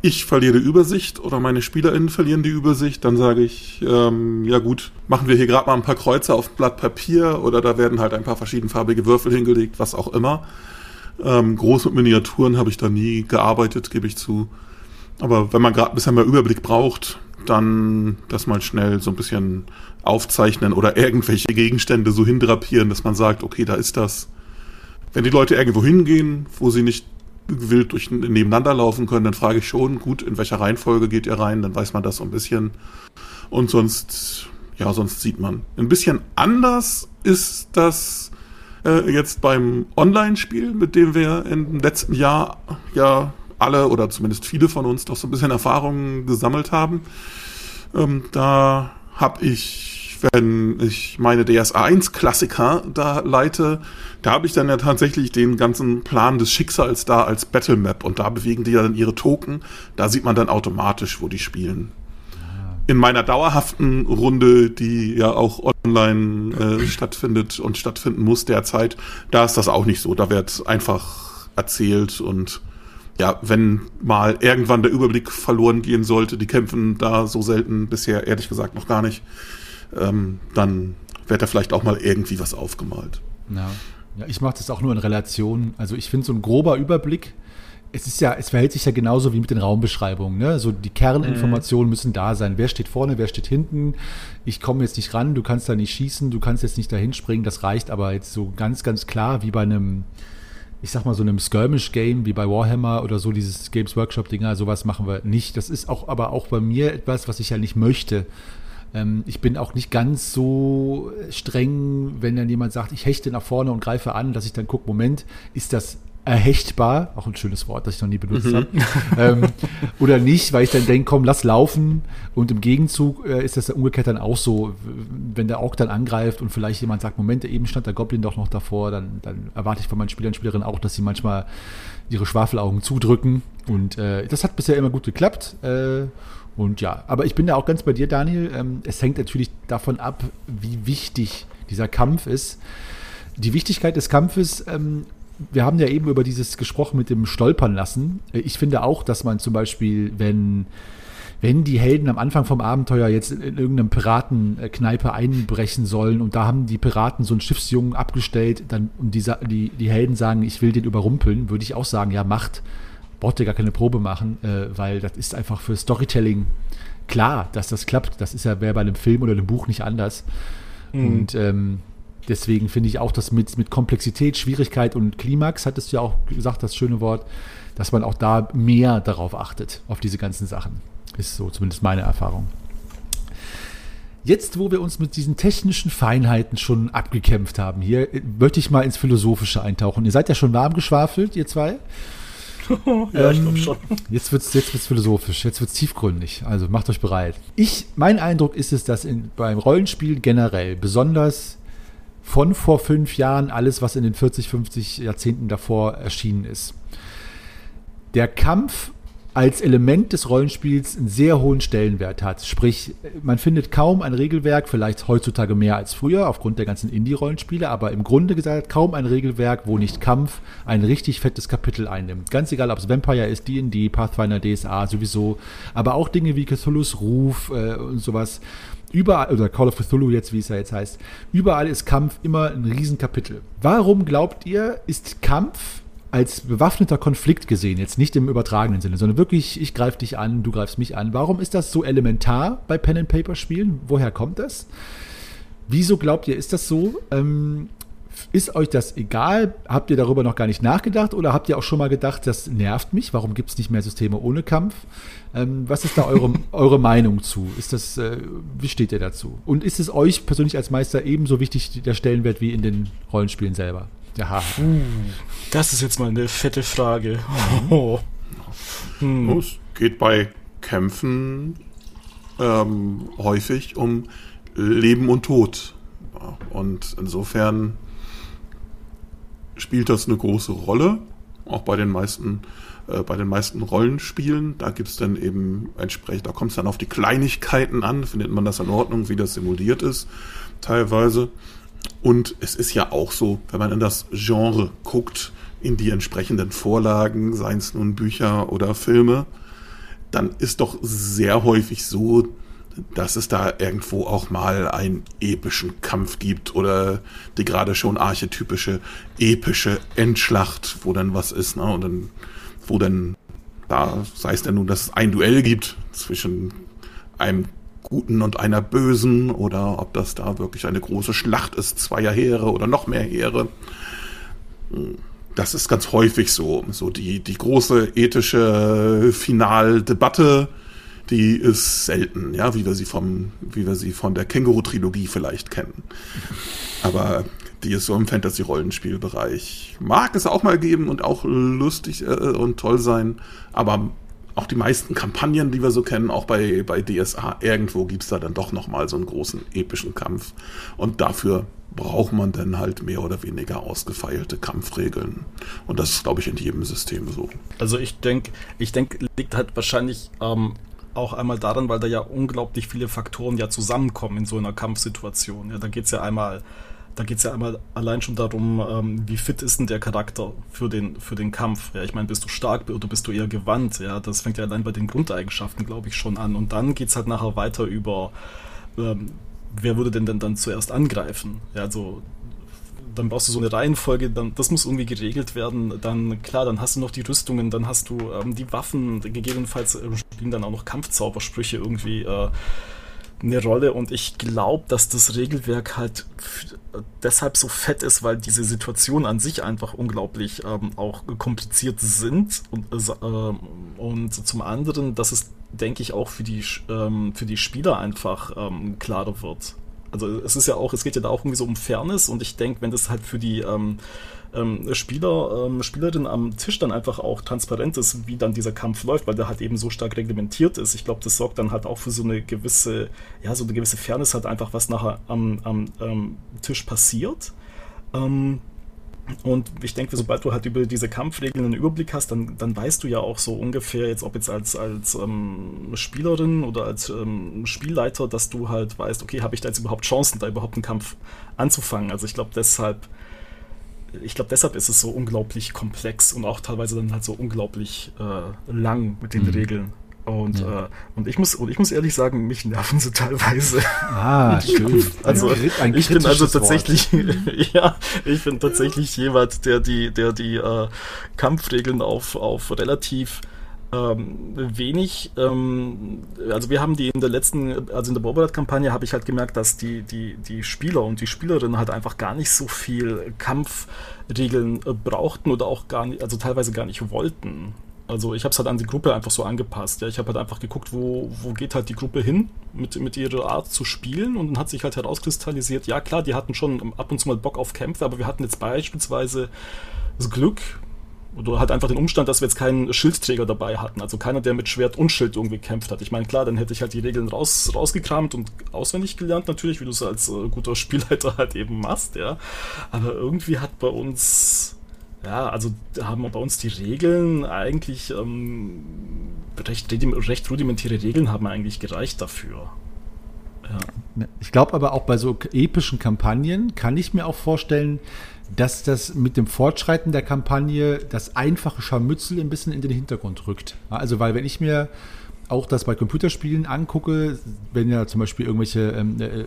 ich verliere die Übersicht oder meine SpielerInnen verlieren die Übersicht, dann sage ich, ähm, ja gut, machen wir hier gerade mal ein paar Kreuze auf Blatt Papier oder da werden halt ein paar verschiedenfarbige Würfel hingelegt, was auch immer. Ähm, groß mit Miniaturen habe ich da nie gearbeitet, gebe ich zu. Aber wenn man gerade ein bisschen mehr Überblick braucht, dann das mal schnell so ein bisschen aufzeichnen oder irgendwelche Gegenstände so hindrapieren, dass man sagt, okay, da ist das. Wenn die Leute irgendwo hingehen, wo sie nicht wild durch nebeneinander laufen können, dann frage ich schon, gut, in welcher Reihenfolge geht ihr rein, dann weiß man das so ein bisschen. Und sonst, ja, sonst sieht man. Ein bisschen anders ist das äh, jetzt beim Online-Spiel, mit dem wir im letzten Jahr ja alle oder zumindest viele von uns doch so ein bisschen Erfahrungen gesammelt haben. Ähm, da habe ich wenn ich meine DSA 1 Klassiker da leite, da habe ich dann ja tatsächlich den ganzen Plan des Schicksals da als Battle Map und da bewegen die ja dann ihre Token. Da sieht man dann automatisch, wo die spielen. In meiner dauerhaften Runde, die ja auch online äh, stattfindet und stattfinden muss derzeit, da ist das auch nicht so. Da wird einfach erzählt und ja, wenn mal irgendwann der Überblick verloren gehen sollte, die kämpfen da so selten bisher ehrlich gesagt noch gar nicht ähm, dann wird da vielleicht auch mal irgendwie was aufgemalt. Ja, ja ich mache das auch nur in Relation. Also ich finde so ein grober Überblick, es ist ja, es verhält sich ja genauso wie mit den Raumbeschreibungen. Ne? So die Kerninformationen mhm. müssen da sein. Wer steht vorne, wer steht hinten? Ich komme jetzt nicht ran, du kannst da nicht schießen, du kannst jetzt nicht dahin springen. Das reicht aber jetzt so ganz, ganz klar wie bei einem, ich sag mal so einem Skirmish-Game wie bei Warhammer oder so dieses Games Workshop-Dinger. Sowas machen wir nicht. Das ist auch, aber auch bei mir etwas, was ich ja nicht möchte. Ähm, ich bin auch nicht ganz so streng, wenn dann jemand sagt, ich hechte nach vorne und greife an, dass ich dann gucke, Moment, ist das erhechtbar, auch ein schönes Wort, das ich noch nie benutzt mhm. habe, ähm, oder nicht, weil ich dann denke, komm, lass laufen. Und im Gegenzug äh, ist das umgekehrt dann auch so, wenn der Ork dann angreift und vielleicht jemand sagt, Moment, eben stand der Goblin doch noch davor, dann, dann erwarte ich von meinen Spielern und Spielerinnen auch, dass sie manchmal ihre Schwafelaugen zudrücken. Und äh, das hat bisher immer gut geklappt. Äh, und ja, aber ich bin da auch ganz bei dir, Daniel. Ähm, es hängt natürlich davon ab, wie wichtig dieser Kampf ist. Die Wichtigkeit des Kampfes, ähm, wir haben ja eben über dieses gesprochen mit dem Stolpern lassen. Äh, ich finde auch, dass man zum Beispiel, wenn, wenn die Helden am Anfang vom Abenteuer jetzt in irgendeinem Piratenkneipe einbrechen sollen und da haben die Piraten so einen Schiffsjungen abgestellt dann, und die, die, die Helden sagen, ich will den überrumpeln, würde ich auch sagen, ja, macht braucht ihr gar keine Probe machen, äh, weil das ist einfach für Storytelling klar, dass das klappt. Das ist ja bei einem Film oder einem Buch nicht anders. Mhm. Und ähm, deswegen finde ich auch, dass mit, mit Komplexität, Schwierigkeit und Klimax, hattest du ja auch gesagt, das schöne Wort, dass man auch da mehr darauf achtet, auf diese ganzen Sachen. Ist so zumindest meine Erfahrung. Jetzt, wo wir uns mit diesen technischen Feinheiten schon abgekämpft haben, hier möchte ich mal ins Philosophische eintauchen. Ihr seid ja schon warm geschwafelt, ihr zwei. ja, ich glaube schon. Jetzt wird es jetzt wird's philosophisch, jetzt wird es tiefgründig. Also macht euch bereit. Ich, mein Eindruck ist es, dass in, beim Rollenspiel generell, besonders von vor fünf Jahren, alles, was in den 40, 50 Jahrzehnten davor erschienen ist, der Kampf als Element des Rollenspiels einen sehr hohen Stellenwert hat. Sprich, man findet kaum ein Regelwerk, vielleicht heutzutage mehr als früher, aufgrund der ganzen Indie-Rollenspiele, aber im Grunde gesagt kaum ein Regelwerk, wo nicht Kampf ein richtig fettes Kapitel einnimmt. Ganz egal, ob es Vampire ist, D&D, Pathfinder, DSA sowieso, aber auch Dinge wie Cthulhu's Ruf äh, und sowas. Überall, oder Call of Cthulhu jetzt, wie es ja jetzt heißt, überall ist Kampf immer ein Riesenkapitel. Warum glaubt ihr, ist Kampf als bewaffneter Konflikt gesehen, jetzt nicht im übertragenen Sinne, sondern wirklich, ich greife dich an, du greifst mich an. Warum ist das so elementar bei Pen and Paper Spielen? Woher kommt das? Wieso glaubt ihr, ist das so? Ähm, Ist euch das egal? Habt ihr darüber noch gar nicht nachgedacht oder habt ihr auch schon mal gedacht, das nervt mich? Warum gibt es nicht mehr Systeme ohne Kampf? Ähm, was ist da eure, eure Meinung zu? Ist das, äh, wie steht ihr dazu? Und ist es euch persönlich als Meister ebenso wichtig, der Stellenwert, wie in den Rollenspielen selber? Ja. Das ist jetzt mal eine fette Frage. Oh. Hm. Es geht bei Kämpfen ähm, häufig um Leben und Tod. Und insofern spielt das eine große Rolle, auch bei den meisten, äh, bei den meisten Rollenspielen. Da gibt es dann eben entsprechend, da kommt es dann auf die Kleinigkeiten an, findet man das in Ordnung, wie das simuliert ist, teilweise. Und es ist ja auch so, wenn man in das Genre guckt, in die entsprechenden Vorlagen, seien es nun Bücher oder Filme, dann ist doch sehr häufig so, dass es da irgendwo auch mal einen epischen Kampf gibt oder die gerade schon archetypische epische Endschlacht, wo dann was ist, ne? Und dann, wo dann, da sei es denn nun, dass es ein Duell gibt zwischen einem Guten und einer Bösen oder ob das da wirklich eine große Schlacht ist, zweier Heere oder noch mehr Heere. Das ist ganz häufig so. So die, die große ethische Finaldebatte die ist selten, ja, wie wir sie vom, wie wir sie von der Känguru-Trilogie vielleicht kennen. Aber die ist so im Fantasy-Rollenspielbereich. Mag es auch mal geben und auch lustig äh, und toll sein, aber auch die meisten Kampagnen, die wir so kennen, auch bei, bei DSA, irgendwo gibt es da dann doch nochmal so einen großen epischen Kampf. Und dafür braucht man dann halt mehr oder weniger ausgefeilte Kampfregeln. Und das ist, glaube ich, in jedem System so. Also ich denke, ich denke, liegt halt wahrscheinlich ähm, auch einmal daran, weil da ja unglaublich viele Faktoren ja zusammenkommen in so einer Kampfsituation. Ja, da geht es ja einmal, da geht ja einmal allein schon darum, ähm, wie fit ist denn der Charakter für den, für den Kampf. Ja, ich meine, bist du stark oder bist du eher gewandt? Ja, das fängt ja allein bei den Grundeigenschaften, glaube ich, schon an. Und dann geht es halt nachher weiter über, ähm, wer würde denn dann, dann zuerst angreifen? Ja, also dann brauchst du so eine Reihenfolge, dann, das muss irgendwie geregelt werden. Dann, klar, dann hast du noch die Rüstungen, dann hast du ähm, die Waffen, gegebenenfalls äh, spielen dann auch noch Kampfzaubersprüche irgendwie äh, eine Rolle. Und ich glaube, dass das Regelwerk halt deshalb so fett ist, weil diese Situationen an sich einfach unglaublich ähm, auch kompliziert sind. Und, äh, und zum anderen, dass es, denke ich, auch für die, ähm, für die Spieler einfach ähm, klarer wird also es ist ja auch, es geht ja da auch irgendwie so um Fairness und ich denke, wenn das halt für die ähm, Spieler, ähm, Spielerinnen am Tisch dann einfach auch transparent ist, wie dann dieser Kampf läuft, weil der halt eben so stark reglementiert ist. Ich glaube, das sorgt dann halt auch für so eine gewisse, ja, so eine gewisse Fairness halt einfach, was nachher am, am ähm, Tisch passiert. Ähm, und ich denke, sobald du halt über diese Kampfregeln einen Überblick hast, dann, dann weißt du ja auch so ungefähr, jetzt ob jetzt als, als ähm, Spielerin oder als ähm, Spielleiter, dass du halt weißt, okay, habe ich da jetzt überhaupt Chancen, da überhaupt einen Kampf anzufangen. Also ich glaube deshalb, ich glaube deshalb ist es so unglaublich komplex und auch teilweise dann halt so unglaublich äh, lang mit den mhm. Regeln. Und, ja. äh, und, ich muss, und ich muss ehrlich sagen, mich nerven sie teilweise. Ah, schön. Also, ein ich bin also tatsächlich, ja, ich bin tatsächlich jemand, der die, der die äh, Kampfregeln auf, auf relativ ähm, wenig, ähm, also wir haben die in der letzten, also in der Borbert-Kampagne habe ich halt gemerkt, dass die, die, die Spieler und die Spielerinnen halt einfach gar nicht so viel Kampfregeln äh, brauchten oder auch gar nicht, also teilweise gar nicht wollten. Also ich habe es halt an die Gruppe einfach so angepasst. Ja. Ich habe halt einfach geguckt, wo, wo geht halt die Gruppe hin mit, mit ihrer Art zu spielen und dann hat sich halt herauskristallisiert, ja klar, die hatten schon ab und zu mal Bock auf Kämpfe, aber wir hatten jetzt beispielsweise das Glück oder halt einfach den Umstand, dass wir jetzt keinen Schildträger dabei hatten. Also keiner, der mit Schwert und Schild irgendwie gekämpft hat. Ich meine, klar, dann hätte ich halt die Regeln raus, rausgekramt und auswendig gelernt natürlich, wie du es als äh, guter Spielleiter halt eben machst, ja. Aber irgendwie hat bei uns ja, also haben bei uns die Regeln eigentlich ähm, recht, recht rudimentäre Regeln haben eigentlich gereicht dafür. Ja. Ich glaube aber auch bei so epischen Kampagnen kann ich mir auch vorstellen, dass das mit dem Fortschreiten der Kampagne das einfache Scharmützel ein bisschen in den Hintergrund rückt. Also, weil wenn ich mir auch das bei Computerspielen angucke, wenn ja zum Beispiel irgendwelche ähm, äh,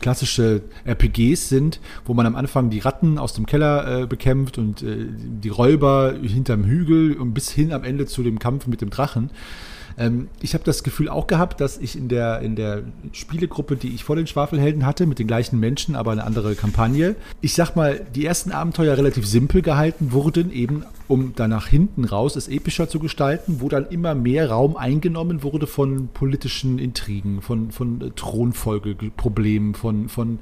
klassische RPGs sind, wo man am Anfang die Ratten aus dem Keller äh, bekämpft und äh, die Räuber hinterm Hügel und bis hin am Ende zu dem Kampf mit dem Drachen, Ähm, ich habe das Gefühl auch gehabt, dass ich in der, in der Spielegruppe, die ich vor den Schwafelhelden hatte, mit den gleichen Menschen, aber eine andere Kampagne, ich sag mal, die ersten Abenteuer relativ simpel gehalten wurden, eben um dann nach hinten raus es epischer zu gestalten, wo dann immer mehr Raum eingenommen wurde von politischen Intrigen, von, von Thronfolgeproblemen, von, von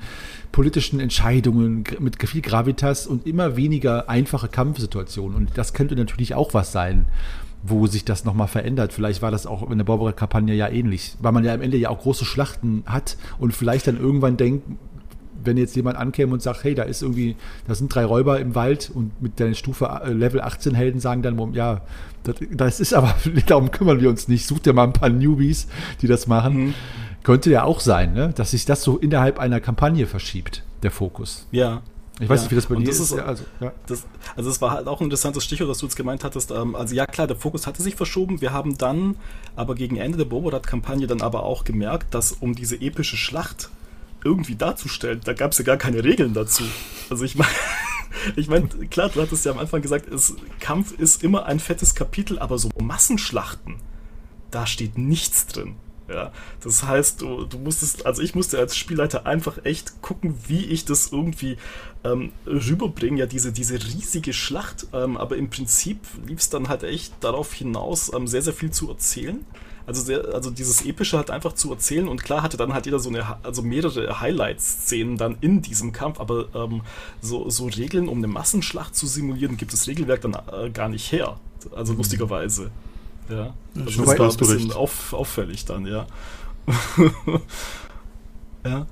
politischen Entscheidungen mit viel Gravitas und immer weniger einfache Kampfsituationen. Und das könnte natürlich auch was sein wo sich das nochmal verändert. Vielleicht war das auch in der Barbara-Kampagne ja ähnlich, weil man ja am Ende ja auch große Schlachten hat und vielleicht dann irgendwann denkt, wenn jetzt jemand ankäme und sagt, hey, da ist irgendwie, da sind drei Räuber im Wald und mit der Stufe äh, Level 18 Helden sagen dann, ja, das, das ist aber, darum kümmern wir uns nicht, sucht ja mal ein paar Newbies, die das machen. Mhm. Könnte ja auch sein, ne? dass sich das so innerhalb einer Kampagne verschiebt, der Fokus. Ja, ich weiß ja. nicht, wie das bei dir das ist. ist ja, also, ja. Das, also es war halt auch ein interessantes Stichwort, was du jetzt gemeint hattest. Ähm, also ja klar, der Fokus hatte sich verschoben. Wir haben dann aber gegen Ende der Boborat-Kampagne dann aber auch gemerkt, dass um diese epische Schlacht irgendwie darzustellen, da gab es ja gar keine Regeln dazu. Also ich meine, ich meine, klar, du hattest ja am Anfang gesagt, es, Kampf ist immer ein fettes Kapitel, aber so Massenschlachten, da steht nichts drin. Ja, das heißt, du, du musstest, also ich musste als Spielleiter einfach echt gucken, wie ich das irgendwie ähm, rüberbringe, ja, diese, diese riesige Schlacht, ähm, aber im Prinzip lief es dann halt echt darauf hinaus, ähm, sehr, sehr viel zu erzählen. Also, sehr, also dieses Epische hat einfach zu erzählen und klar hatte dann halt jeder so eine, also mehrere Highlight-Szenen dann in diesem Kampf, aber ähm, so, so Regeln, um eine Massenschlacht zu simulieren, gibt das Regelwerk dann äh, gar nicht her. Also mhm. lustigerweise. Ja. Also das war ein bisschen auf, auffällig dann, ja. ja.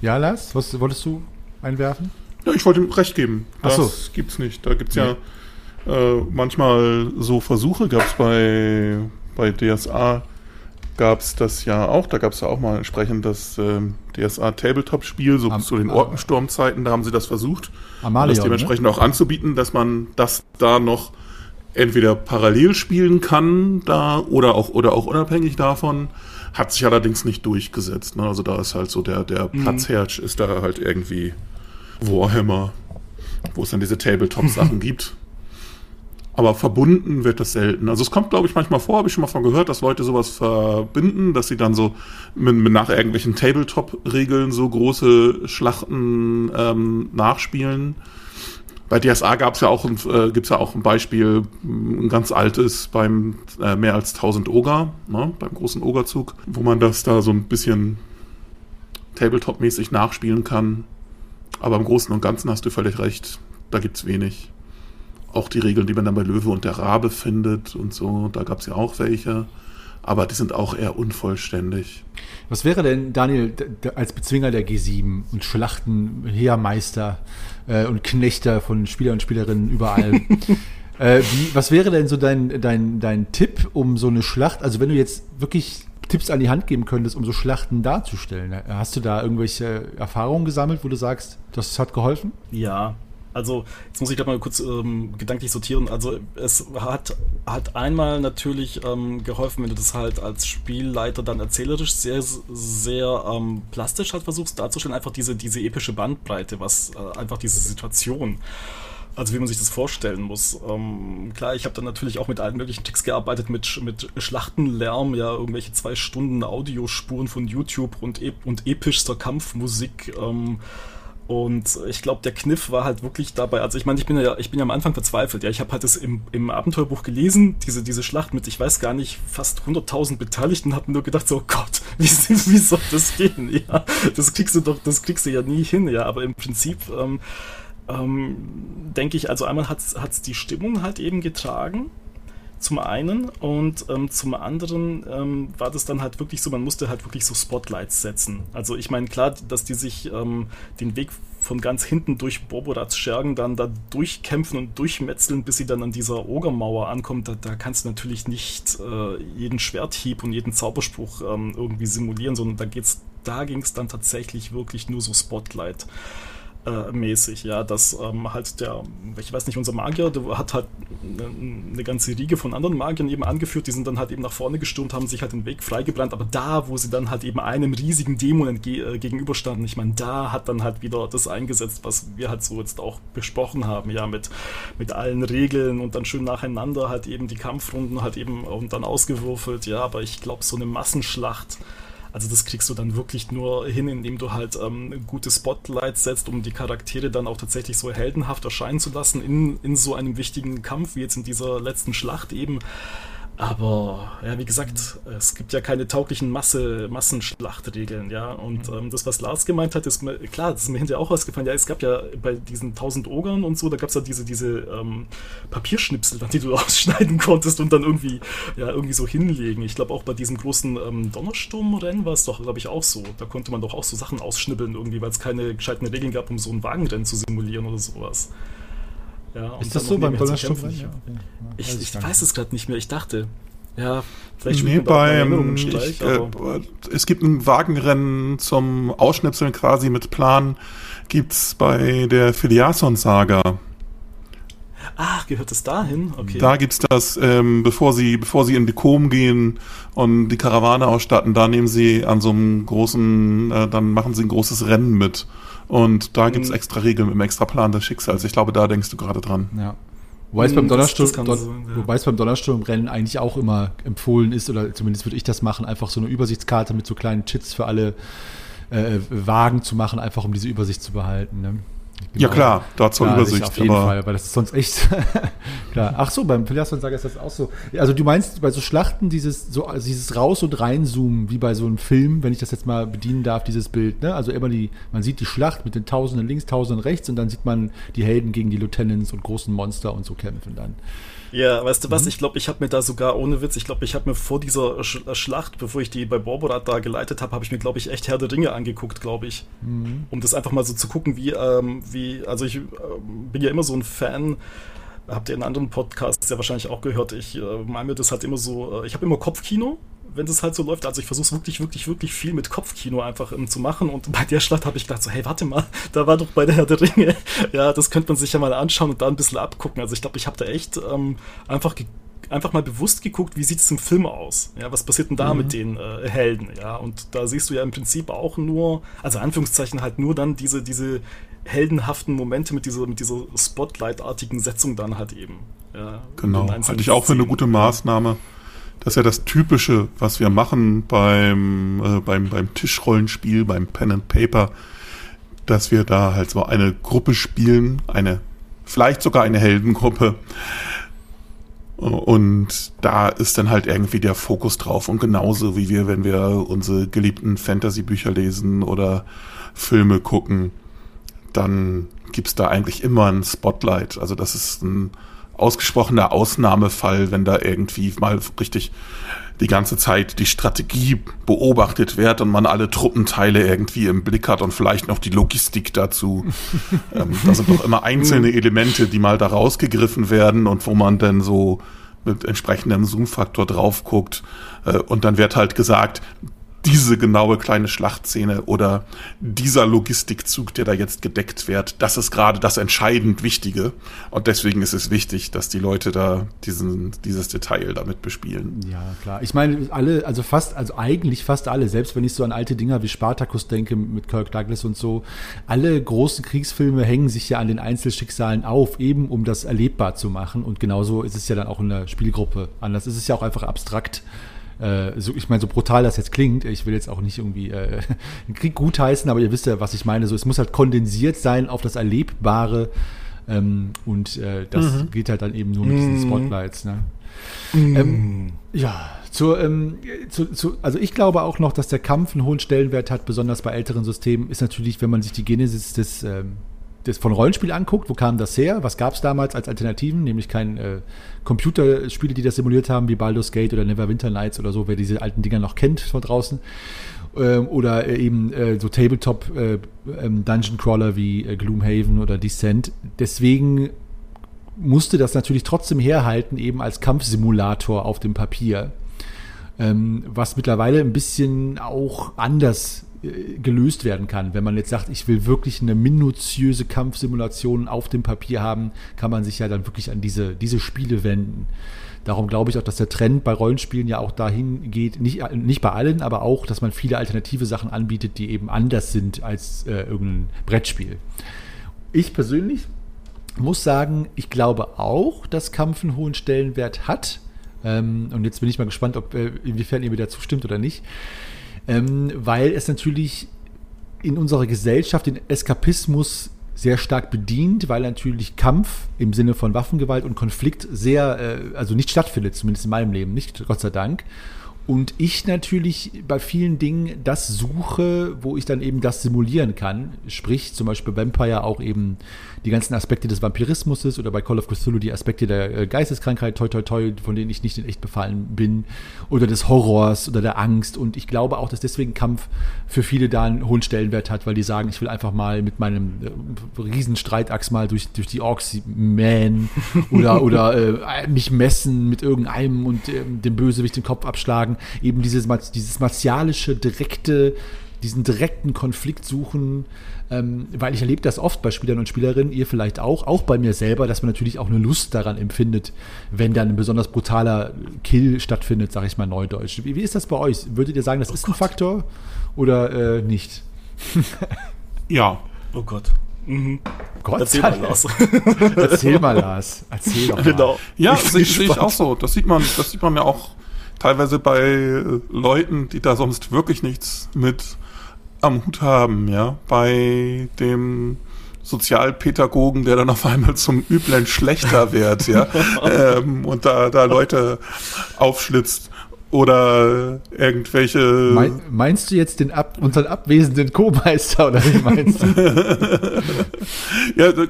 Ja, Lars, was wolltest du einwerfen? Ja, ich wollte ihm recht geben. Das so. gibt's nicht. Da gibt's ja, ja äh, manchmal so Versuche, gab es bei, bei DSA gab es das ja auch, da gab es ja auch mal entsprechend das äh, DSA-Tabletop-Spiel, so Am, zu den Orkensturmzeiten, da haben sie das versucht, Amalion, das dementsprechend ne? auch anzubieten, dass man das da noch entweder parallel spielen kann da oder auch oder auch unabhängig davon. Hat sich allerdings nicht durchgesetzt. Ne? Also da ist halt so der, der mhm. Platzherrsch ist da halt irgendwie Warhammer, wo es dann diese Tabletop-Sachen gibt. Aber verbunden wird das selten. Also es kommt, glaube ich, manchmal vor, habe ich schon mal von gehört, dass Leute sowas verbinden, dass sie dann so mit, mit nach irgendwelchen Tabletop-Regeln so große Schlachten ähm, nachspielen. Bei DSA gab es ja auch ein, äh, gibt's ja auch ein Beispiel, ein ganz altes beim äh, mehr als 1000 Oger, ne, beim großen Ogerzug, wo man das da so ein bisschen Tabletop-mäßig nachspielen kann. Aber im Großen und Ganzen hast du völlig recht, da gibt's wenig. Auch die Regeln, die man dann bei Löwe und der Rabe findet und so, da gab's ja auch welche. Aber die sind auch eher unvollständig. Was wäre denn, Daniel, als Bezwinger der G7 und Schlachtenheermeister äh, und Knechter von Spieler und Spielerinnen überall? äh, wie, was wäre denn so dein, dein, dein Tipp, um so eine Schlacht, also wenn du jetzt wirklich Tipps an die Hand geben könntest, um so Schlachten darzustellen? Hast du da irgendwelche Erfahrungen gesammelt, wo du sagst, das hat geholfen? Ja, also jetzt muss ich da mal kurz ähm, gedanklich sortieren. Also es hat, hat einmal natürlich ähm, geholfen, wenn du das halt als Spielleiter dann erzählerisch sehr, sehr ähm, plastisch halt versuchst darzustellen, einfach diese, diese epische Bandbreite, was äh, einfach diese Situation. Also wie man sich das vorstellen muss. Ähm, klar, ich habe dann natürlich auch mit allen möglichen Tricks gearbeitet, mit, mit Schlachtenlärm, ja, irgendwelche zwei Stunden Audiospuren von YouTube und, ep und epischster Kampfmusik. Ähm, und ich glaube, der Kniff war halt wirklich dabei. Also ich meine, ich bin ja, ich bin ja am Anfang verzweifelt. Ja, ich habe halt das im, im Abenteuerbuch gelesen, diese, diese Schlacht mit, ich weiß gar nicht, fast 100.000 Beteiligten, habe nur gedacht, so oh Gott, wie, wie soll das gehen? Ja, das kriegst du doch, das kriegst du ja nie hin. Ja, aber im Prinzip ähm, ähm, denke ich, also einmal hat es die Stimmung halt eben getragen zum einen und ähm, zum anderen ähm, war das dann halt wirklich so, man musste halt wirklich so Spotlights setzen. Also ich meine, klar, dass die sich ähm, den Weg von ganz hinten durch Boborats Schergen dann da durchkämpfen und durchmetzeln, bis sie dann an dieser Ogermauer ankommt, da, da kannst du natürlich nicht äh, jeden Schwerthieb und jeden Zauberspruch ähm, irgendwie simulieren, sondern da geht's, da ging es dann tatsächlich wirklich nur so Spotlight. Äh, mäßig, ja, dass ähm, halt der, ich weiß nicht, unser Magier, der hat halt eine, eine, ganze Riege von anderen Magiern eben angeführt, die sind dann halt eben nach vorne gestürmt, haben sich halt den Weg freigebrannt, aber da, wo sie dann halt eben einem riesigen Dämon äh, gegenüberstanden, ich meine, da hat dann halt wieder das eingesetzt, was wir halt so jetzt auch besprochen haben, ja, mit, mit allen Regeln und dann schön nacheinander halt eben die Kampfrunden halt eben und dann ausgewürfelt, ja, aber ich glaube, so eine Massenschlacht, also das kriegst du dann wirklich nur hin, indem du halt ähm, gute Spotlights setzt, um die Charaktere dann auch tatsächlich so heldenhaft erscheinen zu lassen in, in so einem wichtigen Kampf, wie jetzt in dieser letzten Schlacht eben. Aber ja, wie gesagt, es gibt ja keine tauglichen Masse, Massenschlachtregeln, ja. Und mhm. ähm, das, was Lars gemeint hat, ist mir, klar, das ist mir hinterher auch ausgefallen. Ja, es gab ja bei diesen tausend Ogern und so, da gab es ja diese, diese ähm, Papierschnipsel, die du ausschneiden konntest und dann irgendwie, ja, irgendwie so hinlegen. Ich glaube auch bei diesem großen ähm, Donnersturmrennen war es doch, glaube ich, auch so. Da konnte man doch auch so Sachen ausschnibbeln irgendwie, weil es keine gescheiten Regeln gab, um so ein Wagenrennen zu simulieren oder sowas. Ja, ist das so beim Donnersturm? Ja, okay. Ich, ich, ich weiß es gerade nicht mehr. Ich dachte, ja, vielleicht nee, beim, ich, äh, Es gibt ein Wagenrennen zum Ausschnipseln quasi mit Plan. Gibt es bei der Filiason-Saga. Ach, gehört es dahin? Okay. Da gibt es das, ähm, bevor sie, bevor sie in die Kom gehen und die Karawane ausstatten, da nehmen sie an so einem großen, äh, dann machen sie ein großes Rennen mit. Und da gibt es mhm. extra Regeln mit einem extra Plan des Schicksals. Ich glaube, da denkst du gerade dran. Ja. Wobei es beim mhm, Donnersturm, Don, sein, ja. wobei es beim Donnersturmrennen eigentlich auch immer empfohlen ist, oder zumindest würde ich das machen, einfach so eine Übersichtskarte mit so kleinen Chits für alle äh, Wagen zu machen, einfach um diese Übersicht zu behalten. Ne? Genau. Ja klar, da zur Übersicht. Auf jeden Fall, weil das ist sonst echt klar. Ach so, beim Pilaston-Saga ist das auch so. Also du meinst bei so Schlachten dieses so also dieses raus und reinzoomen wie bei so einem Film, wenn ich das jetzt mal bedienen darf, dieses Bild. Ne? Also immer die, man sieht die Schlacht mit den Tausenden links, Tausenden rechts und dann sieht man die Helden gegen die Lieutenants und großen Monster und so kämpfen dann. Ja, weißt du was, mhm. ich glaube, ich habe mir da sogar, ohne Witz, ich glaube, ich habe mir vor dieser Sch äh, Schlacht, bevor ich die bei Borborat da geleitet habe, habe ich mir, glaube ich, echt Herr der Ringe angeguckt, glaube ich. Mhm. Um das einfach mal so zu gucken, wie, ähm, wie, also ich äh, bin ja immer so ein Fan, habt ihr in anderen Podcasts ja wahrscheinlich auch gehört, ich äh, meine mir das halt immer so, äh, ich habe immer Kopfkino, wenn das halt so läuft. Also ich versuche es wirklich, wirklich, wirklich viel mit Kopfkino einfach um, zu machen. Und bei der Schlacht habe ich gedacht so, hey, warte mal, da war doch bei der Herr der Ringe. Ja, das könnte man sich ja mal anschauen und da ein bisschen abgucken. Also ich glaube, ich habe da echt ähm, einfach einfach mal bewusst geguckt, wie sieht es im Film aus? Ja, was passiert denn da mhm. mit den äh, Helden? Ja, und da siehst du ja im Prinzip auch nur, also Anführungszeichen halt nur dann diese, diese heldenhaften Momente mit dieser, mit dieser Spotlight-artigen Setzung dann halt eben. Ja, genau, halte ich auch für eine gute Maßnahme. Das ist ja das Typische, was wir machen beim, äh, beim, beim Tischrollenspiel, beim Pen and Paper, dass wir da halt so eine Gruppe spielen, eine, vielleicht sogar eine Heldengruppe. Und da ist dann halt irgendwie der Fokus drauf. Und genauso wie wir, wenn wir unsere geliebten Fantasy-Bücher lesen oder Filme gucken, dann gibt's da eigentlich immer ein Spotlight. Also das ist ein ausgesprochener Ausnahmefall, wenn da irgendwie mal richtig die ganze Zeit die Strategie beobachtet wird und man alle Truppenteile irgendwie im Blick hat und vielleicht noch die Logistik dazu. ähm, da sind doch immer einzelne Elemente, die mal da rausgegriffen werden und wo man dann so mit entsprechendem Zoom-Faktor drauf guckt. Äh, und dann wird halt gesagt, diese genaue kleine Schlachtszene oder dieser Logistikzug, der da jetzt gedeckt wird, das ist gerade das entscheidend Wichtige. Und deswegen ist es wichtig, dass die Leute da diesen, dieses Detail damit bespielen. Ja, klar. Ich meine, alle, also fast, also eigentlich fast alle, selbst wenn ich so an alte Dinger wie Spartacus denke mit Kirk Douglas und so, alle großen Kriegsfilme hängen sich ja an den Einzelschicksalen auf, eben um das erlebbar zu machen. Und genauso ist es ja dann auch in der Spielgruppe. Anders ist es ja auch einfach abstrakt äh, so, ich meine, so brutal das jetzt klingt, ich will jetzt auch nicht irgendwie äh, den Krieg gutheißen, aber ihr wisst ja, was ich meine. So, es muss halt kondensiert sein auf das Erlebbare ähm, und äh, das mhm. geht halt dann eben nur mit mhm. diesen Spotlights. Ne? Mhm. Ähm, ja, zur, ähm, zu, zu, also ich glaube auch noch, dass der Kampf einen hohen Stellenwert hat, besonders bei älteren Systemen, ist natürlich, wenn man sich die Genesis des ähm, das von Rollenspiel anguckt, wo kam das her? Was gab es damals als Alternativen? Nämlich kein äh, Computerspiele, die das simuliert haben, wie Baldur's Gate oder Neverwinter Nights oder so, wer diese alten Dinger noch kennt von draußen. Ähm, oder äh, eben äh, so Tabletop äh, ähm, Dungeon Crawler wie äh, Gloomhaven oder Descent. Deswegen musste das natürlich trotzdem herhalten, eben als Kampfsimulator auf dem Papier. Ähm, was mittlerweile ein bisschen auch anders gelöst werden kann. Wenn man jetzt sagt, ich will wirklich eine minutiöse Kampfsimulation auf dem Papier haben, kann man sich ja dann wirklich an diese, diese Spiele wenden. Darum glaube ich auch, dass der Trend bei Rollenspielen ja auch dahin geht, nicht, nicht bei allen, aber auch, dass man viele alternative Sachen anbietet, die eben anders sind als äh, irgendein Brettspiel. Ich persönlich muss sagen, ich glaube auch, dass Kampf einen hohen Stellenwert hat. Ähm, und jetzt bin ich mal gespannt, ob, äh, inwiefern ihr mir da zustimmt oder nicht ähm, weil es natürlich in unserer Gesellschaft den Eskapismus sehr stark bedient, weil natürlich Kampf im Sinne von Waffengewalt und Konflikt sehr, äh, also nicht stattfindet, zumindest in meinem Leben nicht, Gott sei Dank. Und ich natürlich bei vielen Dingen das suche, wo ich dann eben das simulieren kann. Sprich, zum Beispiel Vampire auch eben die ganzen Aspekte des Vampirismus ist oder bei Call of Cthulhu die Aspekte der äh, Geisteskrankheit, toi toi toi, von denen ich nicht in echt befallen bin, oder des Horrors oder der Angst. Und ich glaube auch, dass deswegen Kampf für viele da einen hohen Stellenwert hat, weil die sagen, ich will einfach mal mit meinem äh, Riesenstreitachs mal durch, durch die Orks mähen oder, oder äh, mich messen mit irgendeinem und äh, dem Bösewicht den Kopf abschlagen. Eben dieses, dieses martialische, direkte, diesen direkten Konflikt suchen ähm, weil ich erlebe das oft bei Spielern und Spielerinnen, ihr vielleicht auch, auch bei mir selber, dass man natürlich auch eine Lust daran empfindet, wenn dann ein besonders brutaler Kill stattfindet, sage ich mal neudeutsch. Wie, wie, ist das bei euch? Würdet ihr sagen, das oh ist Gott. ein Faktor oder äh, nicht? ja. Oh Gott. Mhm. Gott Erzähl mal, Lars. Erzähl mal, Lars. Erzähl doch mal. Genau. Ja, sehe seh ich auch so. Das sieht man, das sieht man ja auch teilweise bei äh, Leuten, die da sonst wirklich nichts mit am Hut haben, ja, bei dem Sozialpädagogen, der dann auf einmal zum üblen Schlechter wird, ja, ähm, und da, da Leute aufschlitzt oder irgendwelche. Mein, meinst du jetzt den ab, unseren abwesenden Co-Meister oder wie meinst du? ja, da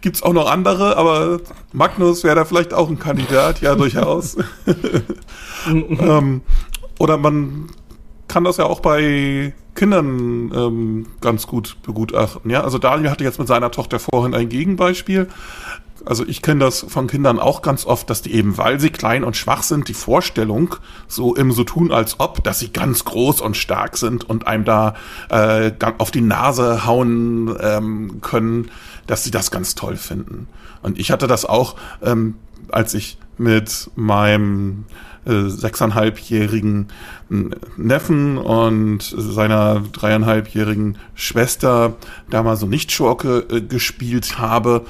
gibt's auch noch andere, aber Magnus wäre da vielleicht auch ein Kandidat, ja, durchaus. ähm, oder man kann das ja auch bei Kindern ähm, ganz gut begutachten. Ja, also Daniel hatte jetzt mit seiner Tochter vorhin ein Gegenbeispiel. Also ich kenne das von Kindern auch ganz oft, dass die eben, weil sie klein und schwach sind, die Vorstellung so im so tun als ob, dass sie ganz groß und stark sind und einem da äh, auf die Nase hauen ähm, können, dass sie das ganz toll finden. Und ich hatte das auch, ähm, als ich mit meinem äh, sechseinhalbjährigen Neffen und seiner dreieinhalbjährigen Schwester da mal so Nicht-Schurke äh, gespielt habe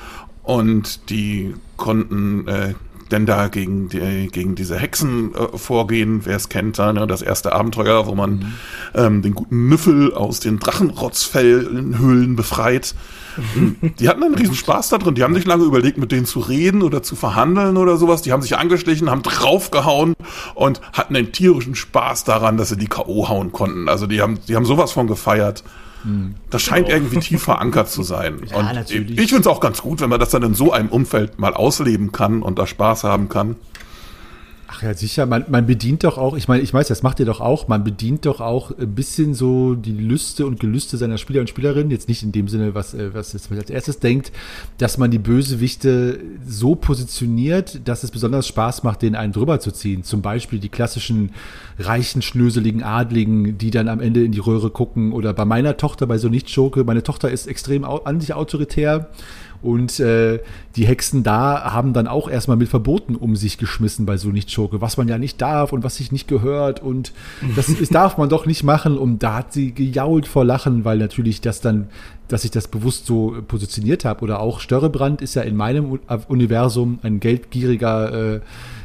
und die konnten äh, denn da gegen, die, gegen diese Hexen äh, vorgehen, wer es kennt, ne, das erste Abenteuer, wo man mhm. ähm, den guten Nüffel aus den Drachenrotzfellhöhlen befreit. Die hatten einen riesen Spaß da drin. Die haben nicht lange überlegt, mit denen zu reden oder zu verhandeln oder sowas. Die haben sich angeschlichen, haben draufgehauen und hatten einen tierischen Spaß daran, dass sie die K.O. hauen konnten. Also die haben, die haben sowas von gefeiert. Hm. Das scheint genau. irgendwie tief verankert zu sein. Ja, und natürlich. ich finde es auch ganz gut, wenn man das dann in so einem Umfeld mal ausleben kann und da Spaß haben kann. Ach ja, sicher, man, man bedient doch auch, ich meine, ich weiß, das macht ihr doch auch, man bedient doch auch ein bisschen so die Lüste und Gelüste seiner Spieler und Spielerinnen, jetzt nicht in dem Sinne, was, äh, was jetzt als erstes denkt, dass man die Bösewichte so positioniert, dass es besonders Spaß macht, den einen drüber zu ziehen. Zum Beispiel die klassischen reichen, schnöseligen Adligen, die dann am Ende in die Röhre gucken oder bei meiner Tochter, bei so nicht Schurke, meine Tochter ist extrem an sich autoritär, und äh, die Hexen da haben dann auch erstmal mit Verboten um sich geschmissen bei so nicht Schurke, was man ja nicht darf und was sich nicht gehört und das, das darf man doch nicht machen. Und da hat sie gejault vor Lachen, weil natürlich das dann, dass ich das bewusst so positioniert habe. Oder auch Störrebrand ist ja in meinem Universum ein geldgieriger, äh,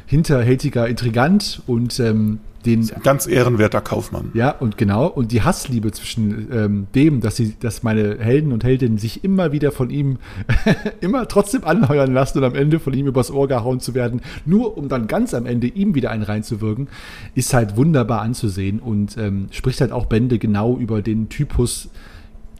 hinterhältiger Intrigant und ähm, den ganz ehrenwerter Kaufmann. Ja, und genau. Und die Hassliebe zwischen ähm, dem, dass sie, dass meine Helden und Heldinnen sich immer wieder von ihm immer trotzdem anheuern lassen und am Ende von ihm übers Ohr gehauen zu werden, nur um dann ganz am Ende ihm wieder einen reinzuwirken, ist halt wunderbar anzusehen und ähm, spricht halt auch Bände genau über den Typus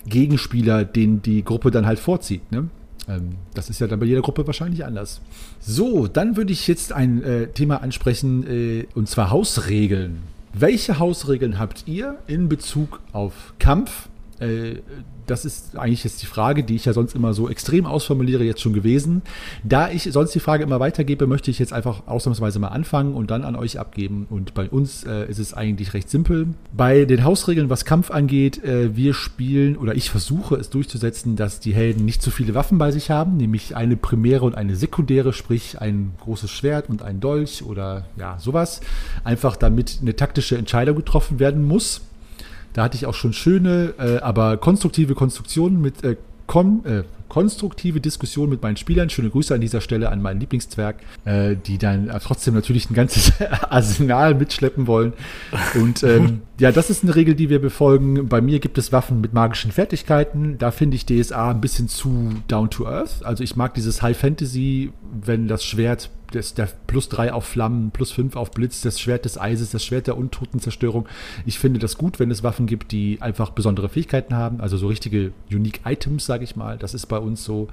Gegenspieler, den die Gruppe dann halt vorzieht. Ne? Ähm, das ist ja dann bei jeder Gruppe wahrscheinlich anders. So, dann würde ich jetzt ein äh, Thema ansprechen, äh, und zwar Hausregeln. Welche Hausregeln habt ihr in Bezug auf Kampf? äh, das ist eigentlich jetzt die Frage, die ich ja sonst immer so extrem ausformuliere, jetzt schon gewesen. Da ich sonst die Frage immer weitergebe, möchte ich jetzt einfach ausnahmsweise mal anfangen und dann an euch abgeben. Und bei uns äh, ist es eigentlich recht simpel. Bei den Hausregeln, was Kampf angeht, äh, wir spielen oder ich versuche es durchzusetzen, dass die Helden nicht zu viele Waffen bei sich haben, nämlich eine primäre und eine sekundäre, sprich ein großes Schwert und ein Dolch oder ja, sowas. Einfach damit eine taktische Entscheidung getroffen werden muss. Da hatte ich auch schon schöne, äh, aber konstruktive Konstruktionen mit äh, kon äh, konstruktive Diskussionen mit meinen Spielern. Schöne Grüße an dieser Stelle an meinen Lieblingszwerg, äh, die dann äh, trotzdem natürlich ein ganzes Arsenal mitschleppen wollen. Und ähm, ja, das ist eine Regel, die wir befolgen. Bei mir gibt es Waffen mit magischen Fertigkeiten. Da finde ich DSA ein bisschen zu down to earth. Also ich mag dieses High Fantasy, wenn das Schwert das, der plus 3 auf Flammen, plus 5 auf Blitz, das Schwert des Eises, das Schwert der Untotenzerstörung. Ich finde das gut, wenn es Waffen gibt, die einfach besondere Fähigkeiten haben, also so richtige Unique Items, sage ich mal. Das ist bei uns so.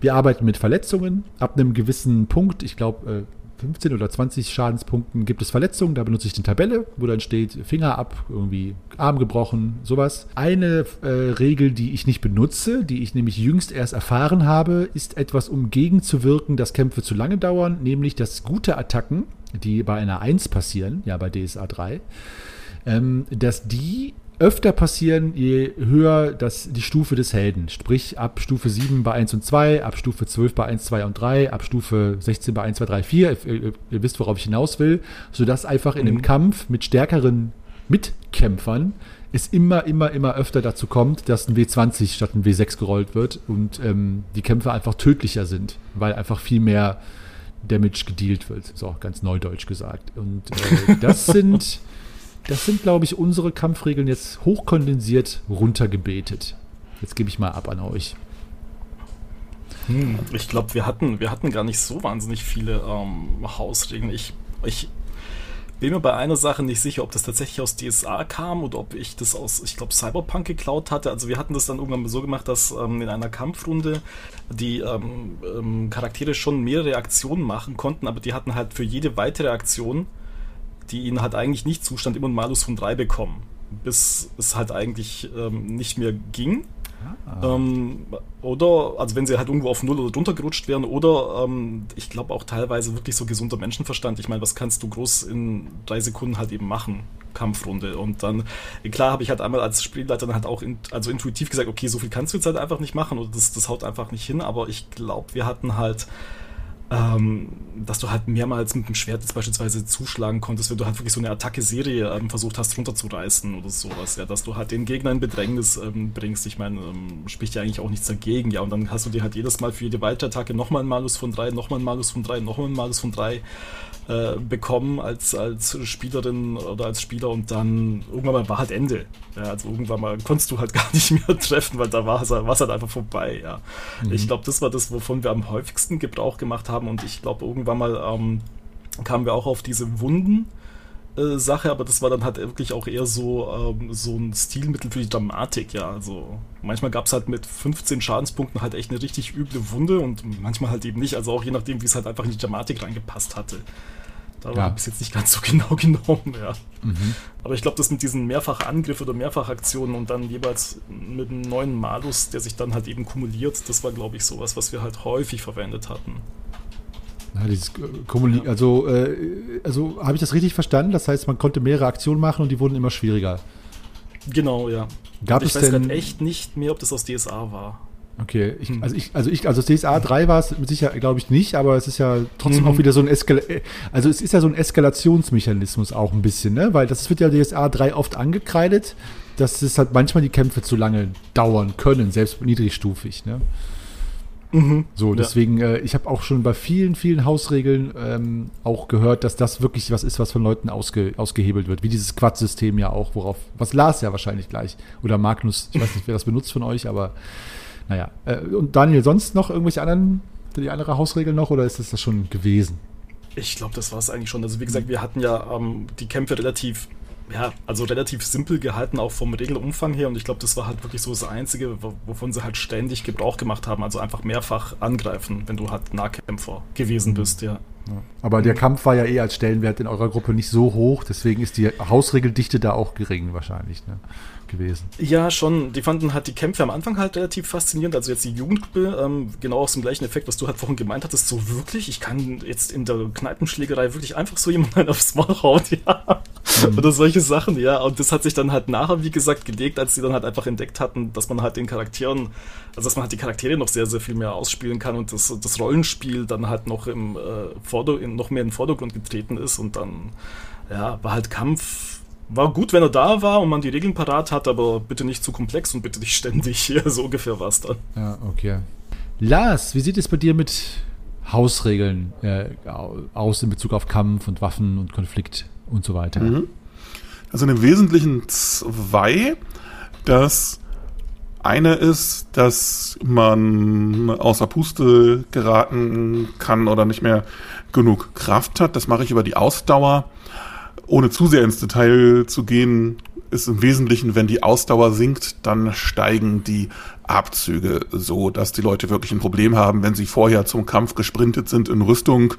Wir arbeiten mit Verletzungen ab einem gewissen Punkt. Ich glaube, äh, 15 oder 20 Schadenspunkten gibt es Verletzungen. Da benutze ich eine Tabelle, wo dann steht Finger ab, irgendwie Arm gebrochen, sowas. Eine äh, Regel, die ich nicht benutze, die ich nämlich jüngst erst erfahren habe, ist etwas, um gegenzuwirken, dass Kämpfe zu lange dauern, nämlich dass gute Attacken, die bei einer 1 passieren, ja bei DSA 3, ähm, dass die öfter passieren, je höher das, die Stufe des Helden. Sprich, ab Stufe 7 bei 1 und 2, ab Stufe 12 bei 1, 2 und 3, ab Stufe 16 bei 1, 2, 3, 4. Ihr, ihr, wisst, worauf ich hinaus will. Sodass einfach in mhm. einem Kampf mit stärkeren Mitkämpfern es immer, immer, immer öfter dazu kommt, dass ein W20 statt ein W6 gerollt wird und ähm, die Kämpfe einfach tödlicher sind, weil einfach viel mehr Damage gedealt wird. So, ganz neudeutsch gesagt. Und äh, das sind das sind, glaube ich, unsere Kampfregeln jetzt hochkondensiert runtergebetet. Jetzt gebe ich mal ab an euch. Hm, ich glaube, wir hatten, wir hatten gar nicht so wahnsinnig viele ähm, Hausregeln. Ich, ich bin mir bei einer Sache nicht sicher, ob das tatsächlich aus DSA kam oder ob ich das aus, ich glaube, Cyberpunk geklaut hatte. Also wir hatten das dann irgendwann so gemacht, dass ähm, in einer Kampfrunde die ähm, ähm, Charaktere schon mehrere Aktionen machen konnten, aber die hatten halt für jede weitere Aktion die ihnen halt eigentlich nicht zustand, immer einen Malus von 3 bekommen. Bis es halt eigentlich ähm, nicht mehr ging. Ah. Ähm, oder, also wenn sie halt irgendwo auf Null oder drunter gerutscht wären, oder ähm, ich glaube auch teilweise wirklich so gesunder Menschenverstand. Ich meine, was kannst du groß in drei Sekunden halt eben machen? Kampfrunde. Und dann, klar, habe ich halt einmal als Spielleiter dann halt auch in, also intuitiv gesagt, okay, so viel kannst du jetzt halt einfach nicht machen oder das, das haut einfach nicht hin, aber ich glaube, wir hatten halt ähm, dass du halt mehrmals mit dem Schwert jetzt beispielsweise zuschlagen konntest, wenn du halt wirklich so eine Attacke-Serie ähm, versucht hast runterzureißen oder sowas, ja, dass du halt den Gegner in Bedrängnis ähm, bringst. Ich meine, ähm, spricht ja eigentlich auch nichts dagegen, ja, und dann hast du dir halt jedes Mal für jede weitere Attacke nochmal einen Malus von 3, nochmal einen Malus von 3, nochmal einen Malus von 3 äh, bekommen als, als Spielerin oder als Spieler und dann irgendwann mal war halt Ende. Ja, also irgendwann mal konntest du halt gar nicht mehr treffen, weil da war es halt einfach vorbei. Ja. Mhm. Ich glaube, das war das, wovon wir am häufigsten Gebrauch gemacht haben und ich glaube, irgendwann mal ähm, kamen wir auch auf diese Wunden. Äh, Sache, aber das war dann halt wirklich auch eher so, ähm, so ein Stilmittel für die Dramatik, ja. Also manchmal gab es halt mit 15 Schadenspunkten halt echt eine richtig üble Wunde und manchmal halt eben nicht, also auch je nachdem, wie es halt einfach in die Dramatik reingepasst hatte. Da ja. habe ich es jetzt nicht ganz so genau genommen, ja. Mhm. Aber ich glaube, das mit diesen Mehrfachangriff oder Mehrfachaktionen und dann jeweils mit einem neuen Malus, der sich dann halt eben kumuliert, das war, glaube ich, sowas, was wir halt häufig verwendet hatten. Ja, dieses äh, also, äh, also habe ich das richtig verstanden? Das heißt, man konnte mehrere Aktionen machen und die wurden immer schwieriger. Genau, ja. Gab ich es weiß gerade echt nicht mehr, ob das aus DSA war. Okay, ich, hm. also ich, also ich, also DSA 3 war es mit Sicherheit, glaube ich, nicht, aber es ist ja trotzdem mhm. auch wieder so ein Eskal also es ist ja so ein Eskalationsmechanismus auch ein bisschen, ne? Weil das wird ja DSA 3 oft angekreidet, dass es halt manchmal die Kämpfe zu lange dauern können, selbst niedrigstufig, ne? Mhm. So, deswegen, ja. äh, ich habe auch schon bei vielen, vielen Hausregeln ähm, auch gehört, dass das wirklich was ist, was von Leuten ausge, ausgehebelt wird. Wie dieses Quad-System ja auch, worauf, was Lars ja wahrscheinlich gleich. Oder Magnus, ich weiß nicht, wer das benutzt von euch, aber naja. Äh, und Daniel, sonst noch irgendwelche anderen, die andere Hausregeln noch oder ist das das schon gewesen? Ich glaube, das war es eigentlich schon. Also wie gesagt, wir hatten ja ähm, die Kämpfe relativ ja, also relativ simpel gehalten, auch vom Regelumfang her. Und ich glaube, das war halt wirklich so das Einzige, wovon sie halt ständig Gebrauch gemacht haben. Also einfach mehrfach angreifen, wenn du halt Nahkämpfer gewesen bist, ja. Ja. Aber der Kampf war ja eh als Stellenwert in eurer Gruppe nicht so hoch, deswegen ist die Hausregeldichte da auch gering wahrscheinlich. Ne? Gewesen. Ja, schon. Die fanden halt die Kämpfe am Anfang halt relativ faszinierend. Also jetzt die Jugendgruppe, ähm, genau aus dem gleichen Effekt, was du halt vorhin gemeint hattest, so wirklich, ich kann jetzt in der Kneipenschlägerei wirklich einfach so jemanden aufs Maul hauen, ja. Mhm. Oder solche Sachen, ja. Und das hat sich dann halt nachher, wie gesagt, gelegt, als sie dann halt einfach entdeckt hatten, dass man halt den Charakteren, also dass man halt die Charaktere noch sehr, sehr viel mehr ausspielen kann und das, das Rollenspiel dann halt noch im äh, Vorder noch mehr in den Vordergrund getreten ist und dann, ja, war halt Kampf war gut, wenn er da war und man die Regeln parat hat, aber bitte nicht zu komplex und bitte nicht ständig. so ungefähr war es dann. Ja, okay. Lars, wie sieht es bei dir mit Hausregeln äh, aus in Bezug auf Kampf und Waffen und Konflikt und so weiter? Mhm. Also im Wesentlichen zwei. Das eine ist, dass man außer Puste geraten kann oder nicht mehr genug Kraft hat. Das mache ich über die Ausdauer ohne zu sehr ins Detail zu gehen, ist im Wesentlichen, wenn die Ausdauer sinkt, dann steigen die Abzüge so, dass die Leute wirklich ein Problem haben, wenn sie vorher zum Kampf gesprintet sind in Rüstung.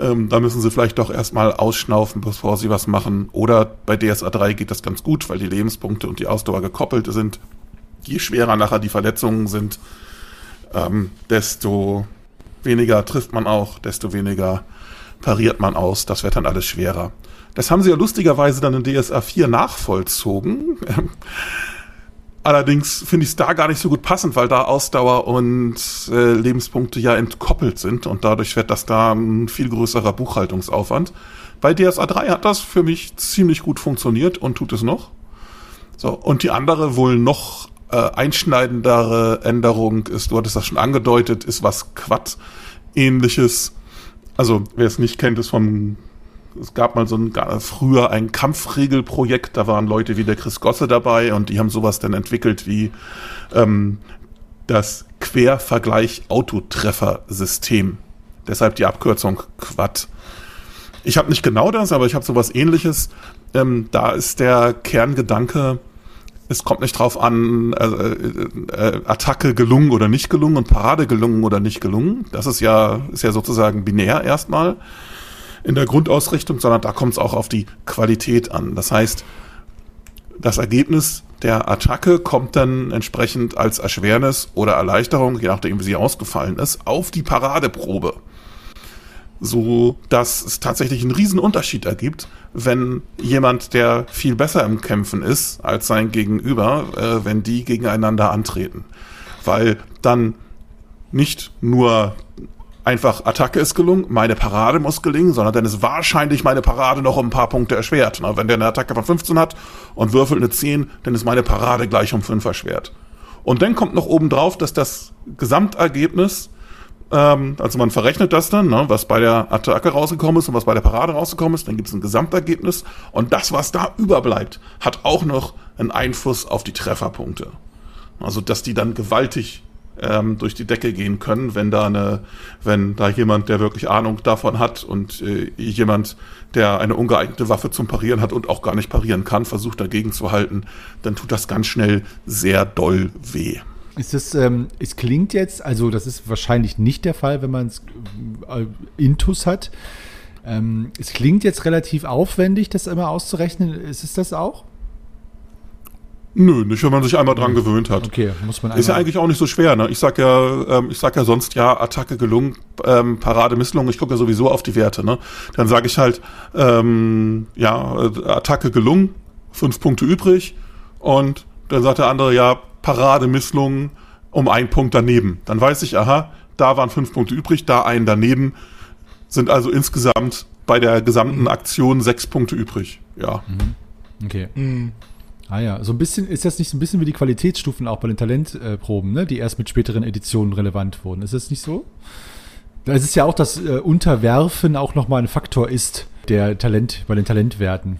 Ähm, da müssen sie vielleicht doch erstmal ausschnaufen, bevor sie was machen. Oder bei DSA 3 geht das ganz gut, weil die Lebenspunkte und die Ausdauer gekoppelt sind. Je schwerer nachher die Verletzungen sind, ähm, desto weniger trifft man auch, desto weniger pariert man aus. Das wird dann alles schwerer. Das haben sie ja lustigerweise dann in DSA 4 nachvollzogen. Allerdings finde ich es da gar nicht so gut passend, weil da Ausdauer und äh, Lebenspunkte ja entkoppelt sind und dadurch wird das da ein viel größerer Buchhaltungsaufwand. Bei DSA 3 hat das für mich ziemlich gut funktioniert und tut es noch. So, und die andere wohl noch äh, einschneidendere Änderung ist, du hattest das schon angedeutet, ist was Quad-ähnliches. Also, wer es nicht kennt, ist vom es gab mal so ein früher ein Kampfregelprojekt, da waren Leute wie der Chris Gosse dabei und die haben sowas dann entwickelt wie ähm, das Quervergleich-Autotreffer-System. Deshalb die Abkürzung Quad. Ich habe nicht genau das, aber ich habe sowas ähnliches. Ähm, da ist der Kerngedanke, es kommt nicht drauf an, äh, äh, äh, Attacke gelungen oder nicht gelungen und Parade gelungen oder nicht gelungen. Das ist ja, ist ja sozusagen binär erstmal in der Grundausrichtung, sondern da kommt es auch auf die Qualität an. Das heißt, das Ergebnis der Attacke kommt dann entsprechend als Erschwernis oder Erleichterung, je nachdem wie sie ausgefallen ist, auf die Paradeprobe. So dass es tatsächlich einen riesen Unterschied ergibt, wenn jemand, der viel besser im Kämpfen ist als sein Gegenüber, äh, wenn die gegeneinander antreten. Weil dann nicht nur einfach Attacke ist gelungen, meine Parade muss gelingen, sondern dann ist wahrscheinlich meine Parade noch um ein paar Punkte erschwert. Na, wenn der eine Attacke von 15 hat und würfelt eine 10, dann ist meine Parade gleich um 5 erschwert. Und dann kommt noch oben drauf, dass das Gesamtergebnis, ähm, also man verrechnet das dann, ne, was bei der Attacke rausgekommen ist und was bei der Parade rausgekommen ist, dann gibt es ein Gesamtergebnis und das, was da überbleibt, hat auch noch einen Einfluss auf die Trefferpunkte. Also, dass die dann gewaltig ähm, durch die Decke gehen können, wenn da eine, wenn da jemand, der wirklich Ahnung davon hat und äh, jemand, der eine ungeeignete Waffe zum Parieren hat und auch gar nicht parieren kann, versucht dagegen zu halten, dann tut das ganz schnell sehr doll weh. Ist das, ähm, es klingt jetzt, also das ist wahrscheinlich nicht der Fall, wenn man es äh, Intus hat. Ähm, es klingt jetzt relativ aufwendig, das immer auszurechnen. Ist es das auch? Nö, nicht, wenn man sich einmal dran gewöhnt hat. Okay, muss man Ist ja eigentlich auch nicht so schwer, ne? Ich sag ja, ähm, ich sag ja sonst ja, Attacke gelungen, ähm, Parade misslungen, ich gucke ja sowieso auf die Werte, ne? Dann sage ich halt, ähm, ja, äh, Attacke gelungen, fünf Punkte übrig und dann sagt der andere, ja, Parade misslungen, um einen Punkt daneben. Dann weiß ich, aha, da waren fünf Punkte übrig, da einen daneben, sind also insgesamt bei der gesamten Aktion sechs Punkte übrig. Ja. Mhm. Okay. Mhm. Ah ja, so ein bisschen, ist das nicht so ein bisschen wie die Qualitätsstufen auch bei den Talentproben, ne, die erst mit späteren Editionen relevant wurden? Ist das nicht so? Da ist es ja auch, dass äh, Unterwerfen auch nochmal ein Faktor ist, der Talent, bei den Talentwerten.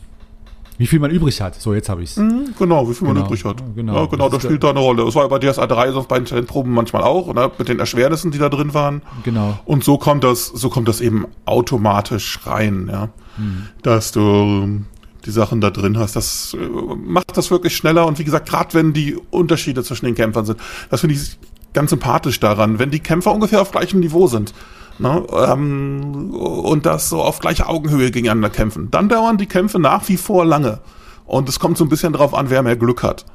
Wie viel man übrig hat. So, jetzt habe ich es. Mhm, genau, wie viel genau, man übrig hat. Genau, ja, genau das, das spielt da eine Rolle. Das war ja bei DSA 3 sonst bei den Talentproben manchmal auch, ne, mit den Erschwernissen, die da drin waren. Genau. Und so kommt das, so kommt das eben automatisch rein, ja. Mhm. Dass du die Sachen da drin hast. Das äh, macht das wirklich schneller und wie gesagt, gerade wenn die Unterschiede zwischen den Kämpfern sind, das finde ich ganz sympathisch daran, wenn die Kämpfer ungefähr auf gleichem Niveau sind. Ne, ähm, und das so auf gleicher Augenhöhe gegeneinander kämpfen. Dann dauern die Kämpfe nach wie vor lange. Und es kommt so ein bisschen drauf an, wer mehr Glück hat.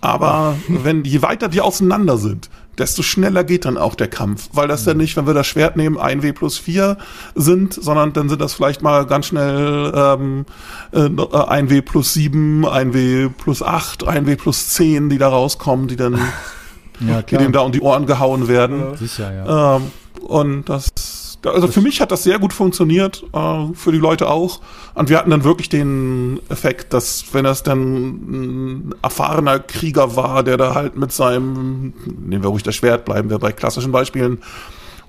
Aber wenn je weiter die auseinander sind, desto schneller geht dann auch der Kampf. Weil das dann nicht, wenn wir das Schwert nehmen, 1W plus 4 sind, sondern dann sind das vielleicht mal ganz schnell ähm, äh, 1W plus 7, 1W plus 8, 1W plus 10, die da rauskommen, die dann ja, die dem da um die Ohren gehauen werden. Sicher, ja. Ähm, und das also für mich hat das sehr gut funktioniert, äh, für die Leute auch. Und wir hatten dann wirklich den Effekt, dass wenn das dann ein erfahrener Krieger war, der da halt mit seinem, nehmen wir ruhig das Schwert, bleiben wir bei klassischen Beispielen,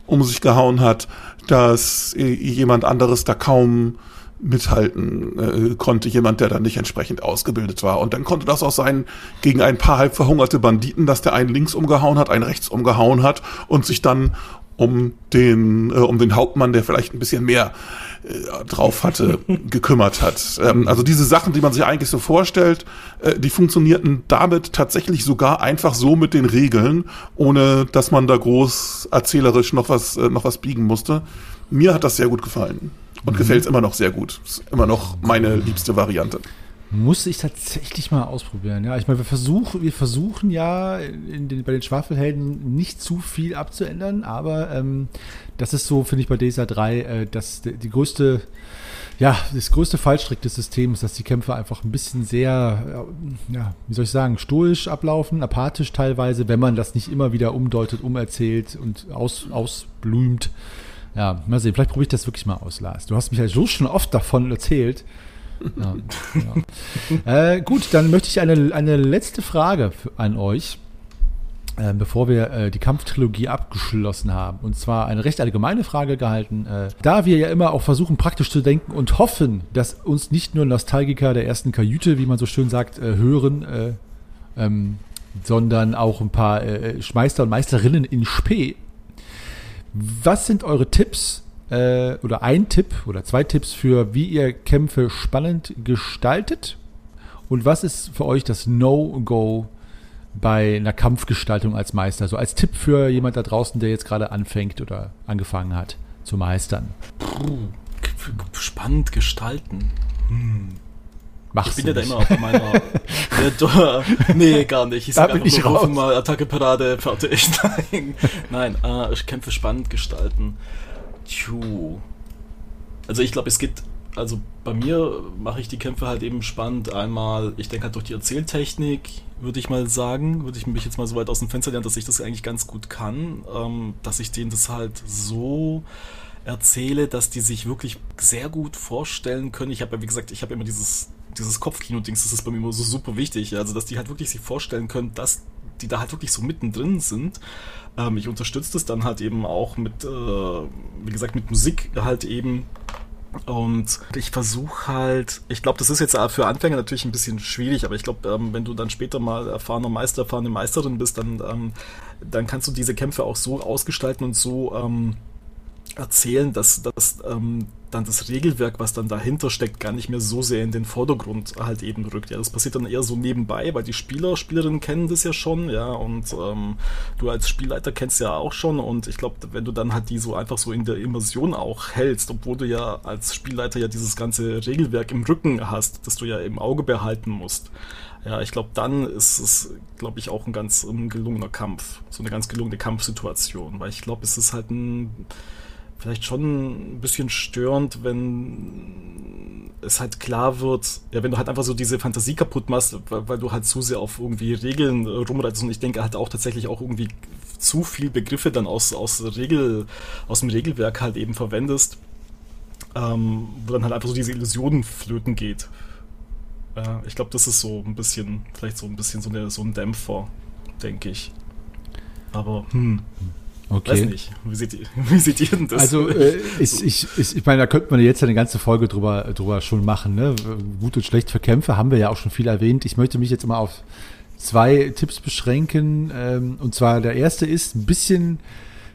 um sich gehauen hat, dass jemand anderes da kaum mithalten äh, konnte, jemand, der dann nicht entsprechend ausgebildet war. Und dann konnte das auch sein, gegen ein paar halb verhungerte Banditen, dass der einen links umgehauen hat, einen rechts umgehauen hat und sich dann um den, äh, um den Hauptmann, der vielleicht ein bisschen mehr äh, drauf hatte, gekümmert hat. Ähm, also diese Sachen, die man sich eigentlich so vorstellt, äh, die funktionierten damit tatsächlich sogar einfach so mit den Regeln, ohne dass man da groß erzählerisch noch was, äh, noch was biegen musste. Mir hat das sehr gut gefallen und mhm. gefällt es immer noch sehr gut. Ist immer noch meine liebste Variante. Muss ich tatsächlich mal ausprobieren. Ja, ich meine, wir versuchen, wir versuchen ja den, bei den Schwafelhelden nicht zu viel abzuändern, aber ähm, das ist so, finde ich, bei DSA 3, äh, dass die, größte, ja, das größte Fallstrick des Systems, dass die Kämpfe einfach ein bisschen sehr, ja, wie soll ich sagen, stoisch ablaufen, apathisch teilweise, wenn man das nicht immer wieder umdeutet, umerzählt und aus, ausblümt. Ja, mal sehen, vielleicht probiere ich das wirklich mal aus, Lars. Du hast mich ja so schon oft davon erzählt. Ja, ja. Äh, gut, dann möchte ich eine, eine letzte Frage an euch, äh, bevor wir äh, die Kampftrilogie abgeschlossen haben. Und zwar eine recht allgemeine Frage gehalten. Äh, da wir ja immer auch versuchen, praktisch zu denken und hoffen, dass uns nicht nur Nostalgiker der ersten Kajüte, wie man so schön sagt, äh, hören, äh, ähm, sondern auch ein paar Meister und Meisterinnen in Spee. Was sind eure Tipps äh, oder ein Tipp oder zwei Tipps für, wie ihr Kämpfe spannend gestaltet? Und was ist für euch das No-Go bei einer Kampfgestaltung als Meister? So als Tipp für jemand da draußen, der jetzt gerade anfängt oder angefangen hat zu meistern. Puh, spannend gestalten. Hm. Machst ich bin ja da immer auf meiner. ja, nee, gar nicht. Ich sag einfach nur, mal Attacke Parade, fertig. Nein, Nein äh, ich kämpfe spannend gestalten. Tschuh. Also ich glaube, es gibt, also bei mir mache ich die Kämpfe halt eben spannend. Einmal, ich denke halt durch die Erzähltechnik, würde ich mal sagen, würde ich mich jetzt mal so weit aus dem Fenster lernen, dass ich das eigentlich ganz gut kann, ähm, dass ich denen das halt so erzähle, dass die sich wirklich sehr gut vorstellen können. Ich habe ja, wie gesagt, ich habe immer dieses, dieses Kopfkino-Dings, das ist bei mir immer so super wichtig. Also, dass die halt wirklich sich vorstellen können, dass die da halt wirklich so mittendrin sind. Ähm, ich unterstütze das dann halt eben auch mit, äh, wie gesagt, mit Musik halt eben. Und ich versuche halt, ich glaube, das ist jetzt für Anfänger natürlich ein bisschen schwierig, aber ich glaube, ähm, wenn du dann später mal erfahrener Meister, erfahrene Meisterin bist, dann, ähm, dann kannst du diese Kämpfe auch so ausgestalten und so ähm, erzählen, dass, dass ähm, dann das Regelwerk, was dann dahinter steckt, gar nicht mehr so sehr in den Vordergrund halt eben rückt. Ja, das passiert dann eher so nebenbei, weil die Spieler, Spielerinnen kennen das ja schon, ja, und ähm, du als Spielleiter kennst ja auch schon und ich glaube, wenn du dann halt die so einfach so in der Immersion auch hältst, obwohl du ja als Spielleiter ja dieses ganze Regelwerk im Rücken hast, das du ja im Auge behalten musst. Ja, ich glaube, dann ist es, glaube ich, auch ein ganz ein gelungener Kampf, so eine ganz gelungene Kampfsituation, weil ich glaube, es ist halt ein vielleicht schon ein bisschen störend, wenn es halt klar wird, ja, wenn du halt einfach so diese Fantasie kaputt machst, weil, weil du halt zu sehr auf irgendwie Regeln rumreitest und ich denke halt auch tatsächlich auch irgendwie zu viel Begriffe dann aus, aus Regel, aus dem Regelwerk halt eben verwendest, ähm, wo dann halt einfach so diese Illusionen flöten geht. Ja, ich glaube, das ist so ein bisschen, vielleicht so ein bisschen so, eine, so ein Dämpfer, denke ich. Aber, hm. Okay. Weiß nicht. Wie seht ihr, wie seht ihr denn das? Also, äh, ich, ich, ich, ich meine, da könnte man jetzt eine ganze Folge drüber, drüber schon machen. Ne? Gut und schlecht für Kämpfe haben wir ja auch schon viel erwähnt. Ich möchte mich jetzt mal auf zwei Tipps beschränken. Ähm, und zwar der erste ist ein bisschen,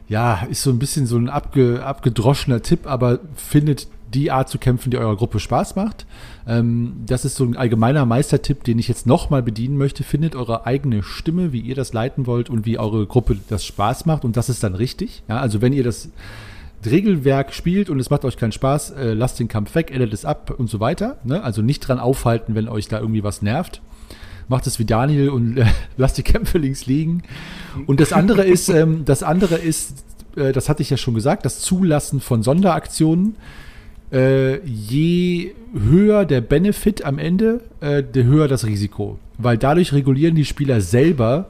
ja, ist so ein bisschen so ein abge, abgedroschener Tipp, aber findet die Art zu kämpfen, die eurer Gruppe Spaß macht. Ähm, das ist so ein allgemeiner Meistertipp, den ich jetzt nochmal bedienen möchte. Findet eure eigene Stimme, wie ihr das leiten wollt und wie eure Gruppe das Spaß macht. Und das ist dann richtig. Ja, also wenn ihr das Regelwerk spielt und es macht euch keinen Spaß, äh, lasst den Kampf weg, edit es ab und so weiter. Ne? Also nicht dran aufhalten, wenn euch da irgendwie was nervt. Macht es wie Daniel und äh, lasst die Kämpfe links liegen. Und das andere ist, ähm, das andere ist, äh, das hatte ich ja schon gesagt, das Zulassen von Sonderaktionen. Äh, je höher der Benefit am Ende, äh, der höher das Risiko. Weil dadurch regulieren die Spieler selber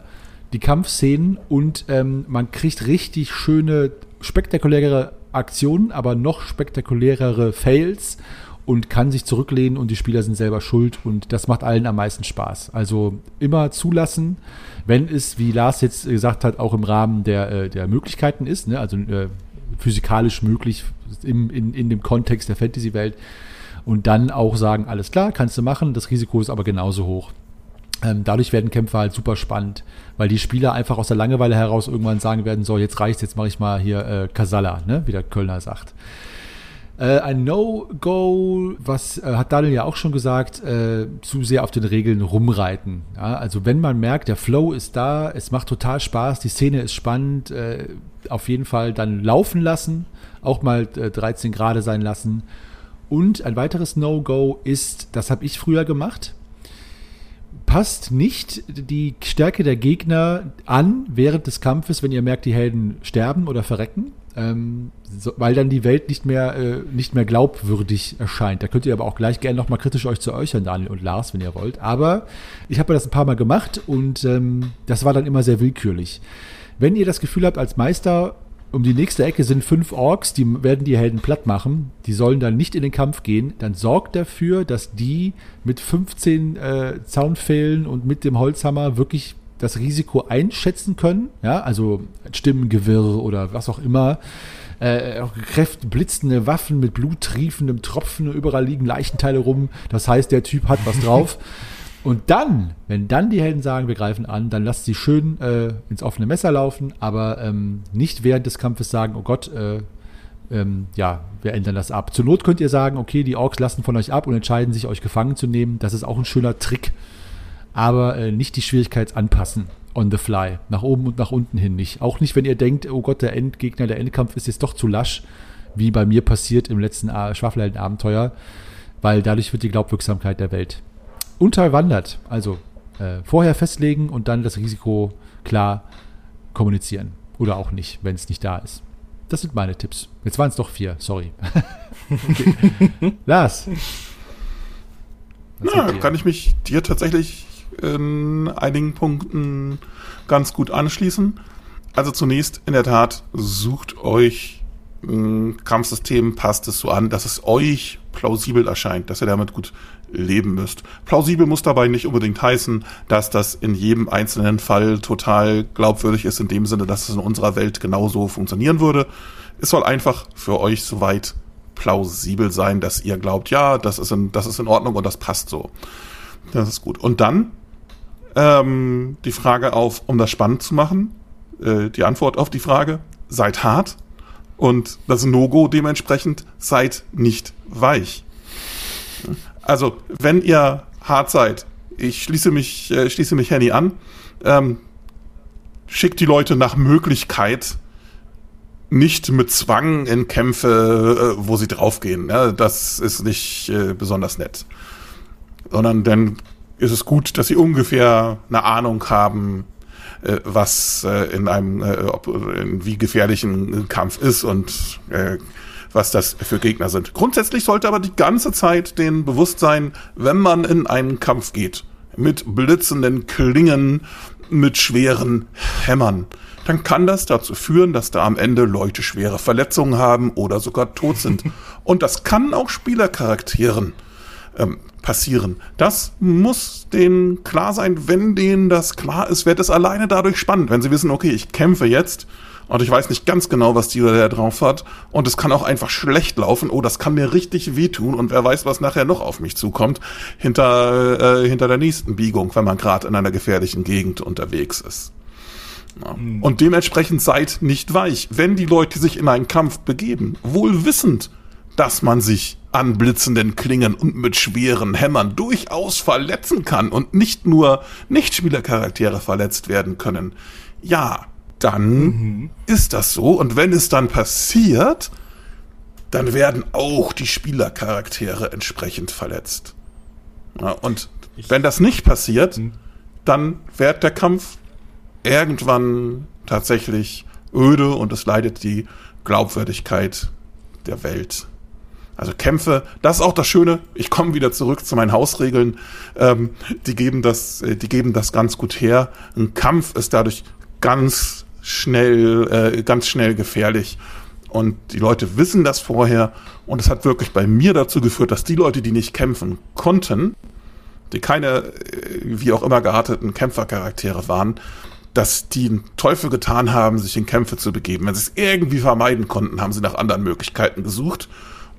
die Kampfszenen und ähm, man kriegt richtig schöne, spektakuläre Aktionen, aber noch spektakulärere Fails und kann sich zurücklehnen und die Spieler sind selber schuld und das macht allen am meisten Spaß. Also immer zulassen, wenn es, wie Lars jetzt gesagt hat, auch im Rahmen der, äh, der Möglichkeiten ist, ne? also äh, physikalisch möglich im, in, in dem Kontext der Fantasy-Welt und dann auch sagen, alles klar, kannst du machen, das Risiko ist aber genauso hoch. Ähm, dadurch werden Kämpfe halt super spannend, weil die Spieler einfach aus der Langeweile heraus irgendwann sagen werden, so jetzt reicht's, jetzt mache ich mal hier äh, Kasala, ne? wie der Kölner sagt. Äh, ein No-Go, was äh, hat Daniel ja auch schon gesagt, äh, zu sehr auf den Regeln rumreiten. Ja? Also wenn man merkt, der Flow ist da, es macht total Spaß, die Szene ist spannend, äh, auf jeden Fall dann laufen lassen, auch mal 13 äh, Grad sein lassen. Und ein weiteres No-Go ist, das habe ich früher gemacht, passt nicht die Stärke der Gegner an während des Kampfes, wenn ihr merkt, die Helden sterben oder verrecken, ähm, so, weil dann die Welt nicht mehr, äh, nicht mehr glaubwürdig erscheint. Da könnt ihr aber auch gleich gerne nochmal kritisch euch zu äußern, Daniel und Lars, wenn ihr wollt. Aber ich habe das ein paar Mal gemacht und ähm, das war dann immer sehr willkürlich. Wenn ihr das Gefühl habt, als Meister um die nächste Ecke sind fünf Orks, die werden die Helden platt machen. Die sollen dann nicht in den Kampf gehen. Dann sorgt dafür, dass die mit 15 äh, Zaunpfählen und mit dem Holzhammer wirklich das Risiko einschätzen können. Ja, also Stimmengewirr oder was auch immer. Äh, auch Kräfte, blitzende Waffen mit bluttriefendem Tropfen, überall liegen Leichenteile rum. Das heißt, der Typ hat was drauf. Und dann, wenn dann die Helden sagen, wir greifen an, dann lasst sie schön äh, ins offene Messer laufen, aber ähm, nicht während des Kampfes sagen, oh Gott, äh, ähm, ja, wir ändern das ab. Zur Not könnt ihr sagen, okay, die Orks lassen von euch ab und entscheiden sich, euch gefangen zu nehmen. Das ist auch ein schöner Trick, aber äh, nicht die Schwierigkeit anpassen on the fly. Nach oben und nach unten hin nicht. Auch nicht, wenn ihr denkt, oh Gott, der Endgegner, der Endkampf ist jetzt doch zu lasch, wie bei mir passiert im letzten Schwafelhelden-Abenteuer, weil dadurch wird die Glaubwirksamkeit der Welt unterwandert. Also äh, vorher festlegen und dann das Risiko klar kommunizieren. Oder auch nicht, wenn es nicht da ist. Das sind meine Tipps. Jetzt waren es doch vier, sorry. Lars. Na, kann ich mich dir tatsächlich in einigen Punkten ganz gut anschließen. Also zunächst in der Tat sucht euch ein Kampfsystem, passt es so an, dass es euch plausibel erscheint, dass ihr damit gut leben müsst. Plausibel muss dabei nicht unbedingt heißen, dass das in jedem einzelnen Fall total glaubwürdig ist, in dem Sinne, dass es in unserer Welt genauso funktionieren würde. Es soll einfach für euch soweit plausibel sein, dass ihr glaubt, ja, das ist in, das ist in Ordnung und das passt so. Das ist gut. Und dann ähm, die Frage auf, um das spannend zu machen, äh, die Antwort auf die Frage, seid hart und das No-Go dementsprechend, seid nicht weich. Also, wenn ihr hart seid, ich schließe mich, äh, schließe mich Henny an, ähm, schickt die Leute nach Möglichkeit nicht mit Zwang in Kämpfe, äh, wo sie draufgehen. Ja, das ist nicht äh, besonders nett. Sondern dann ist es gut, dass sie ungefähr eine Ahnung haben, äh, was äh, in einem, äh, ob, in wie gefährlichen Kampf ist und was das für Gegner sind. Grundsätzlich sollte aber die ganze Zeit den Bewusstsein, wenn man in einen Kampf geht, mit blitzenden Klingen, mit schweren Hämmern, dann kann das dazu führen, dass da am Ende Leute schwere Verletzungen haben oder sogar tot sind. Und das kann auch Spielercharakteren ähm, passieren. Das muss denen klar sein. Wenn denen das klar ist, wird es alleine dadurch spannend. Wenn sie wissen, okay, ich kämpfe jetzt und ich weiß nicht ganz genau, was die oder der drauf hat. Und es kann auch einfach schlecht laufen. Oh, das kann mir richtig wehtun. Und wer weiß, was nachher noch auf mich zukommt. Hinter, äh, hinter der nächsten Biegung, wenn man gerade in einer gefährlichen Gegend unterwegs ist. Ja. Mhm. Und dementsprechend seid nicht weich. Wenn die Leute sich in einen Kampf begeben, wohl wissend, dass man sich an blitzenden Klingen und mit schweren Hämmern durchaus verletzen kann und nicht nur Nichtspielercharaktere verletzt werden können. Ja, dann mhm. ist das so. Und wenn es dann passiert, dann werden auch die Spielercharaktere entsprechend verletzt. Ja, und ich wenn das nicht passiert, mhm. dann wird der Kampf irgendwann tatsächlich öde und es leidet die Glaubwürdigkeit der Welt. Also Kämpfe, das ist auch das Schöne. Ich komme wieder zurück zu meinen Hausregeln. Ähm, die geben das, äh, die geben das ganz gut her. Ein Kampf ist dadurch ganz schnell, äh, ganz schnell gefährlich. Und die Leute wissen das vorher. Und es hat wirklich bei mir dazu geführt, dass die Leute, die nicht kämpfen konnten, die keine, äh, wie auch immer gearteten Kämpfercharaktere waren, dass die einen Teufel getan haben, sich in Kämpfe zu begeben. Wenn sie es irgendwie vermeiden konnten, haben sie nach anderen Möglichkeiten gesucht.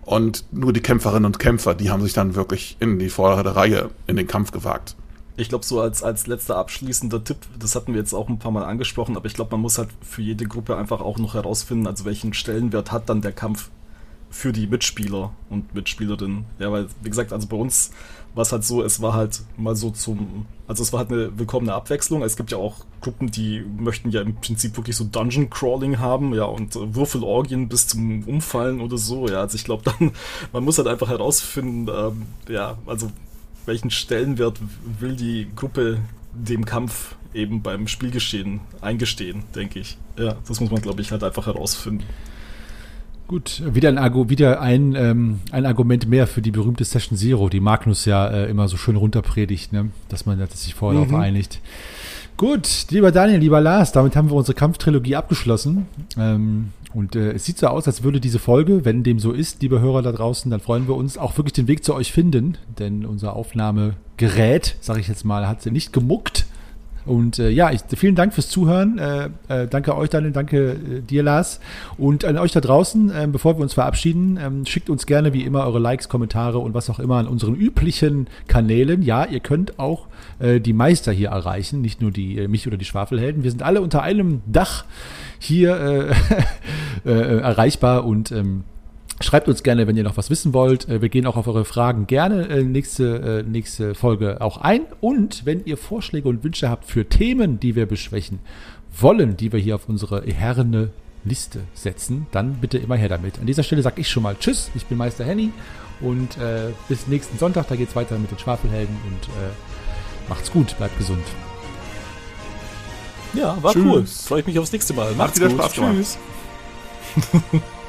Und nur die Kämpferinnen und Kämpfer, die haben sich dann wirklich in die vordere Reihe in den Kampf gewagt. Ich glaube, so als, als letzter abschließender Tipp, das hatten wir jetzt auch ein paar Mal angesprochen, aber ich glaube, man muss halt für jede Gruppe einfach auch noch herausfinden, also welchen Stellenwert hat dann der Kampf für die Mitspieler und Mitspielerinnen. Ja, weil, wie gesagt, also bei uns war es halt so, es war halt mal so zum, also es war halt eine willkommene Abwechslung. Es gibt ja auch Gruppen, die möchten ja im Prinzip wirklich so Dungeon Crawling haben, ja, und Würfelorgien bis zum Umfallen oder so, ja. Also ich glaube dann, man muss halt einfach herausfinden, ähm, ja, also welchen Stellenwert will die Gruppe dem Kampf eben beim Spielgeschehen eingestehen, denke ich. Ja, das muss man, glaube ich, halt einfach herausfinden. Gut, wieder ein, wieder ein, ähm, ein Argument mehr für die berühmte Session Zero, die Magnus ja äh, immer so schön runterpredigt, ne? dass man dass sich vorher mhm. darauf einigt. Gut, lieber Daniel, lieber Lars, damit haben wir unsere Kampftrilogie abgeschlossen. Ähm, und äh, es sieht so aus, als würde diese Folge, wenn dem so ist, liebe Hörer da draußen, dann freuen wir uns, auch wirklich den Weg zu euch finden. Denn unser Aufnahmegerät, sage ich jetzt mal, hat sie nicht gemuckt. Und äh, ja, ich, vielen Dank fürs Zuhören. Äh, äh, danke euch, Daniel, danke äh, dir, Lars. Und an euch da draußen, äh, bevor wir uns verabschieden, ähm, schickt uns gerne wie immer eure Likes, Kommentare und was auch immer an unseren üblichen Kanälen. Ja, ihr könnt auch äh, die Meister hier erreichen, nicht nur die mich oder die Schwafelhelden. Wir sind alle unter einem Dach hier erreichbar und ähm, Schreibt uns gerne, wenn ihr noch was wissen wollt. Äh, wir gehen auch auf eure Fragen gerne äh, nächste, äh, nächste Folge auch ein. Und wenn ihr Vorschläge und Wünsche habt für Themen, die wir beschwächen wollen, die wir hier auf unsere herne Liste setzen, dann bitte immer her damit. An dieser Stelle sage ich schon mal Tschüss, ich bin Meister Henny und äh, bis nächsten Sonntag, da geht es weiter mit den Schwafelhelden und äh, macht's gut, bleibt gesund. Ja, war Tschüss. cool. Freue ich mich aufs nächste Mal. Macht's Macht wieder gut. Spaß. Tschüss.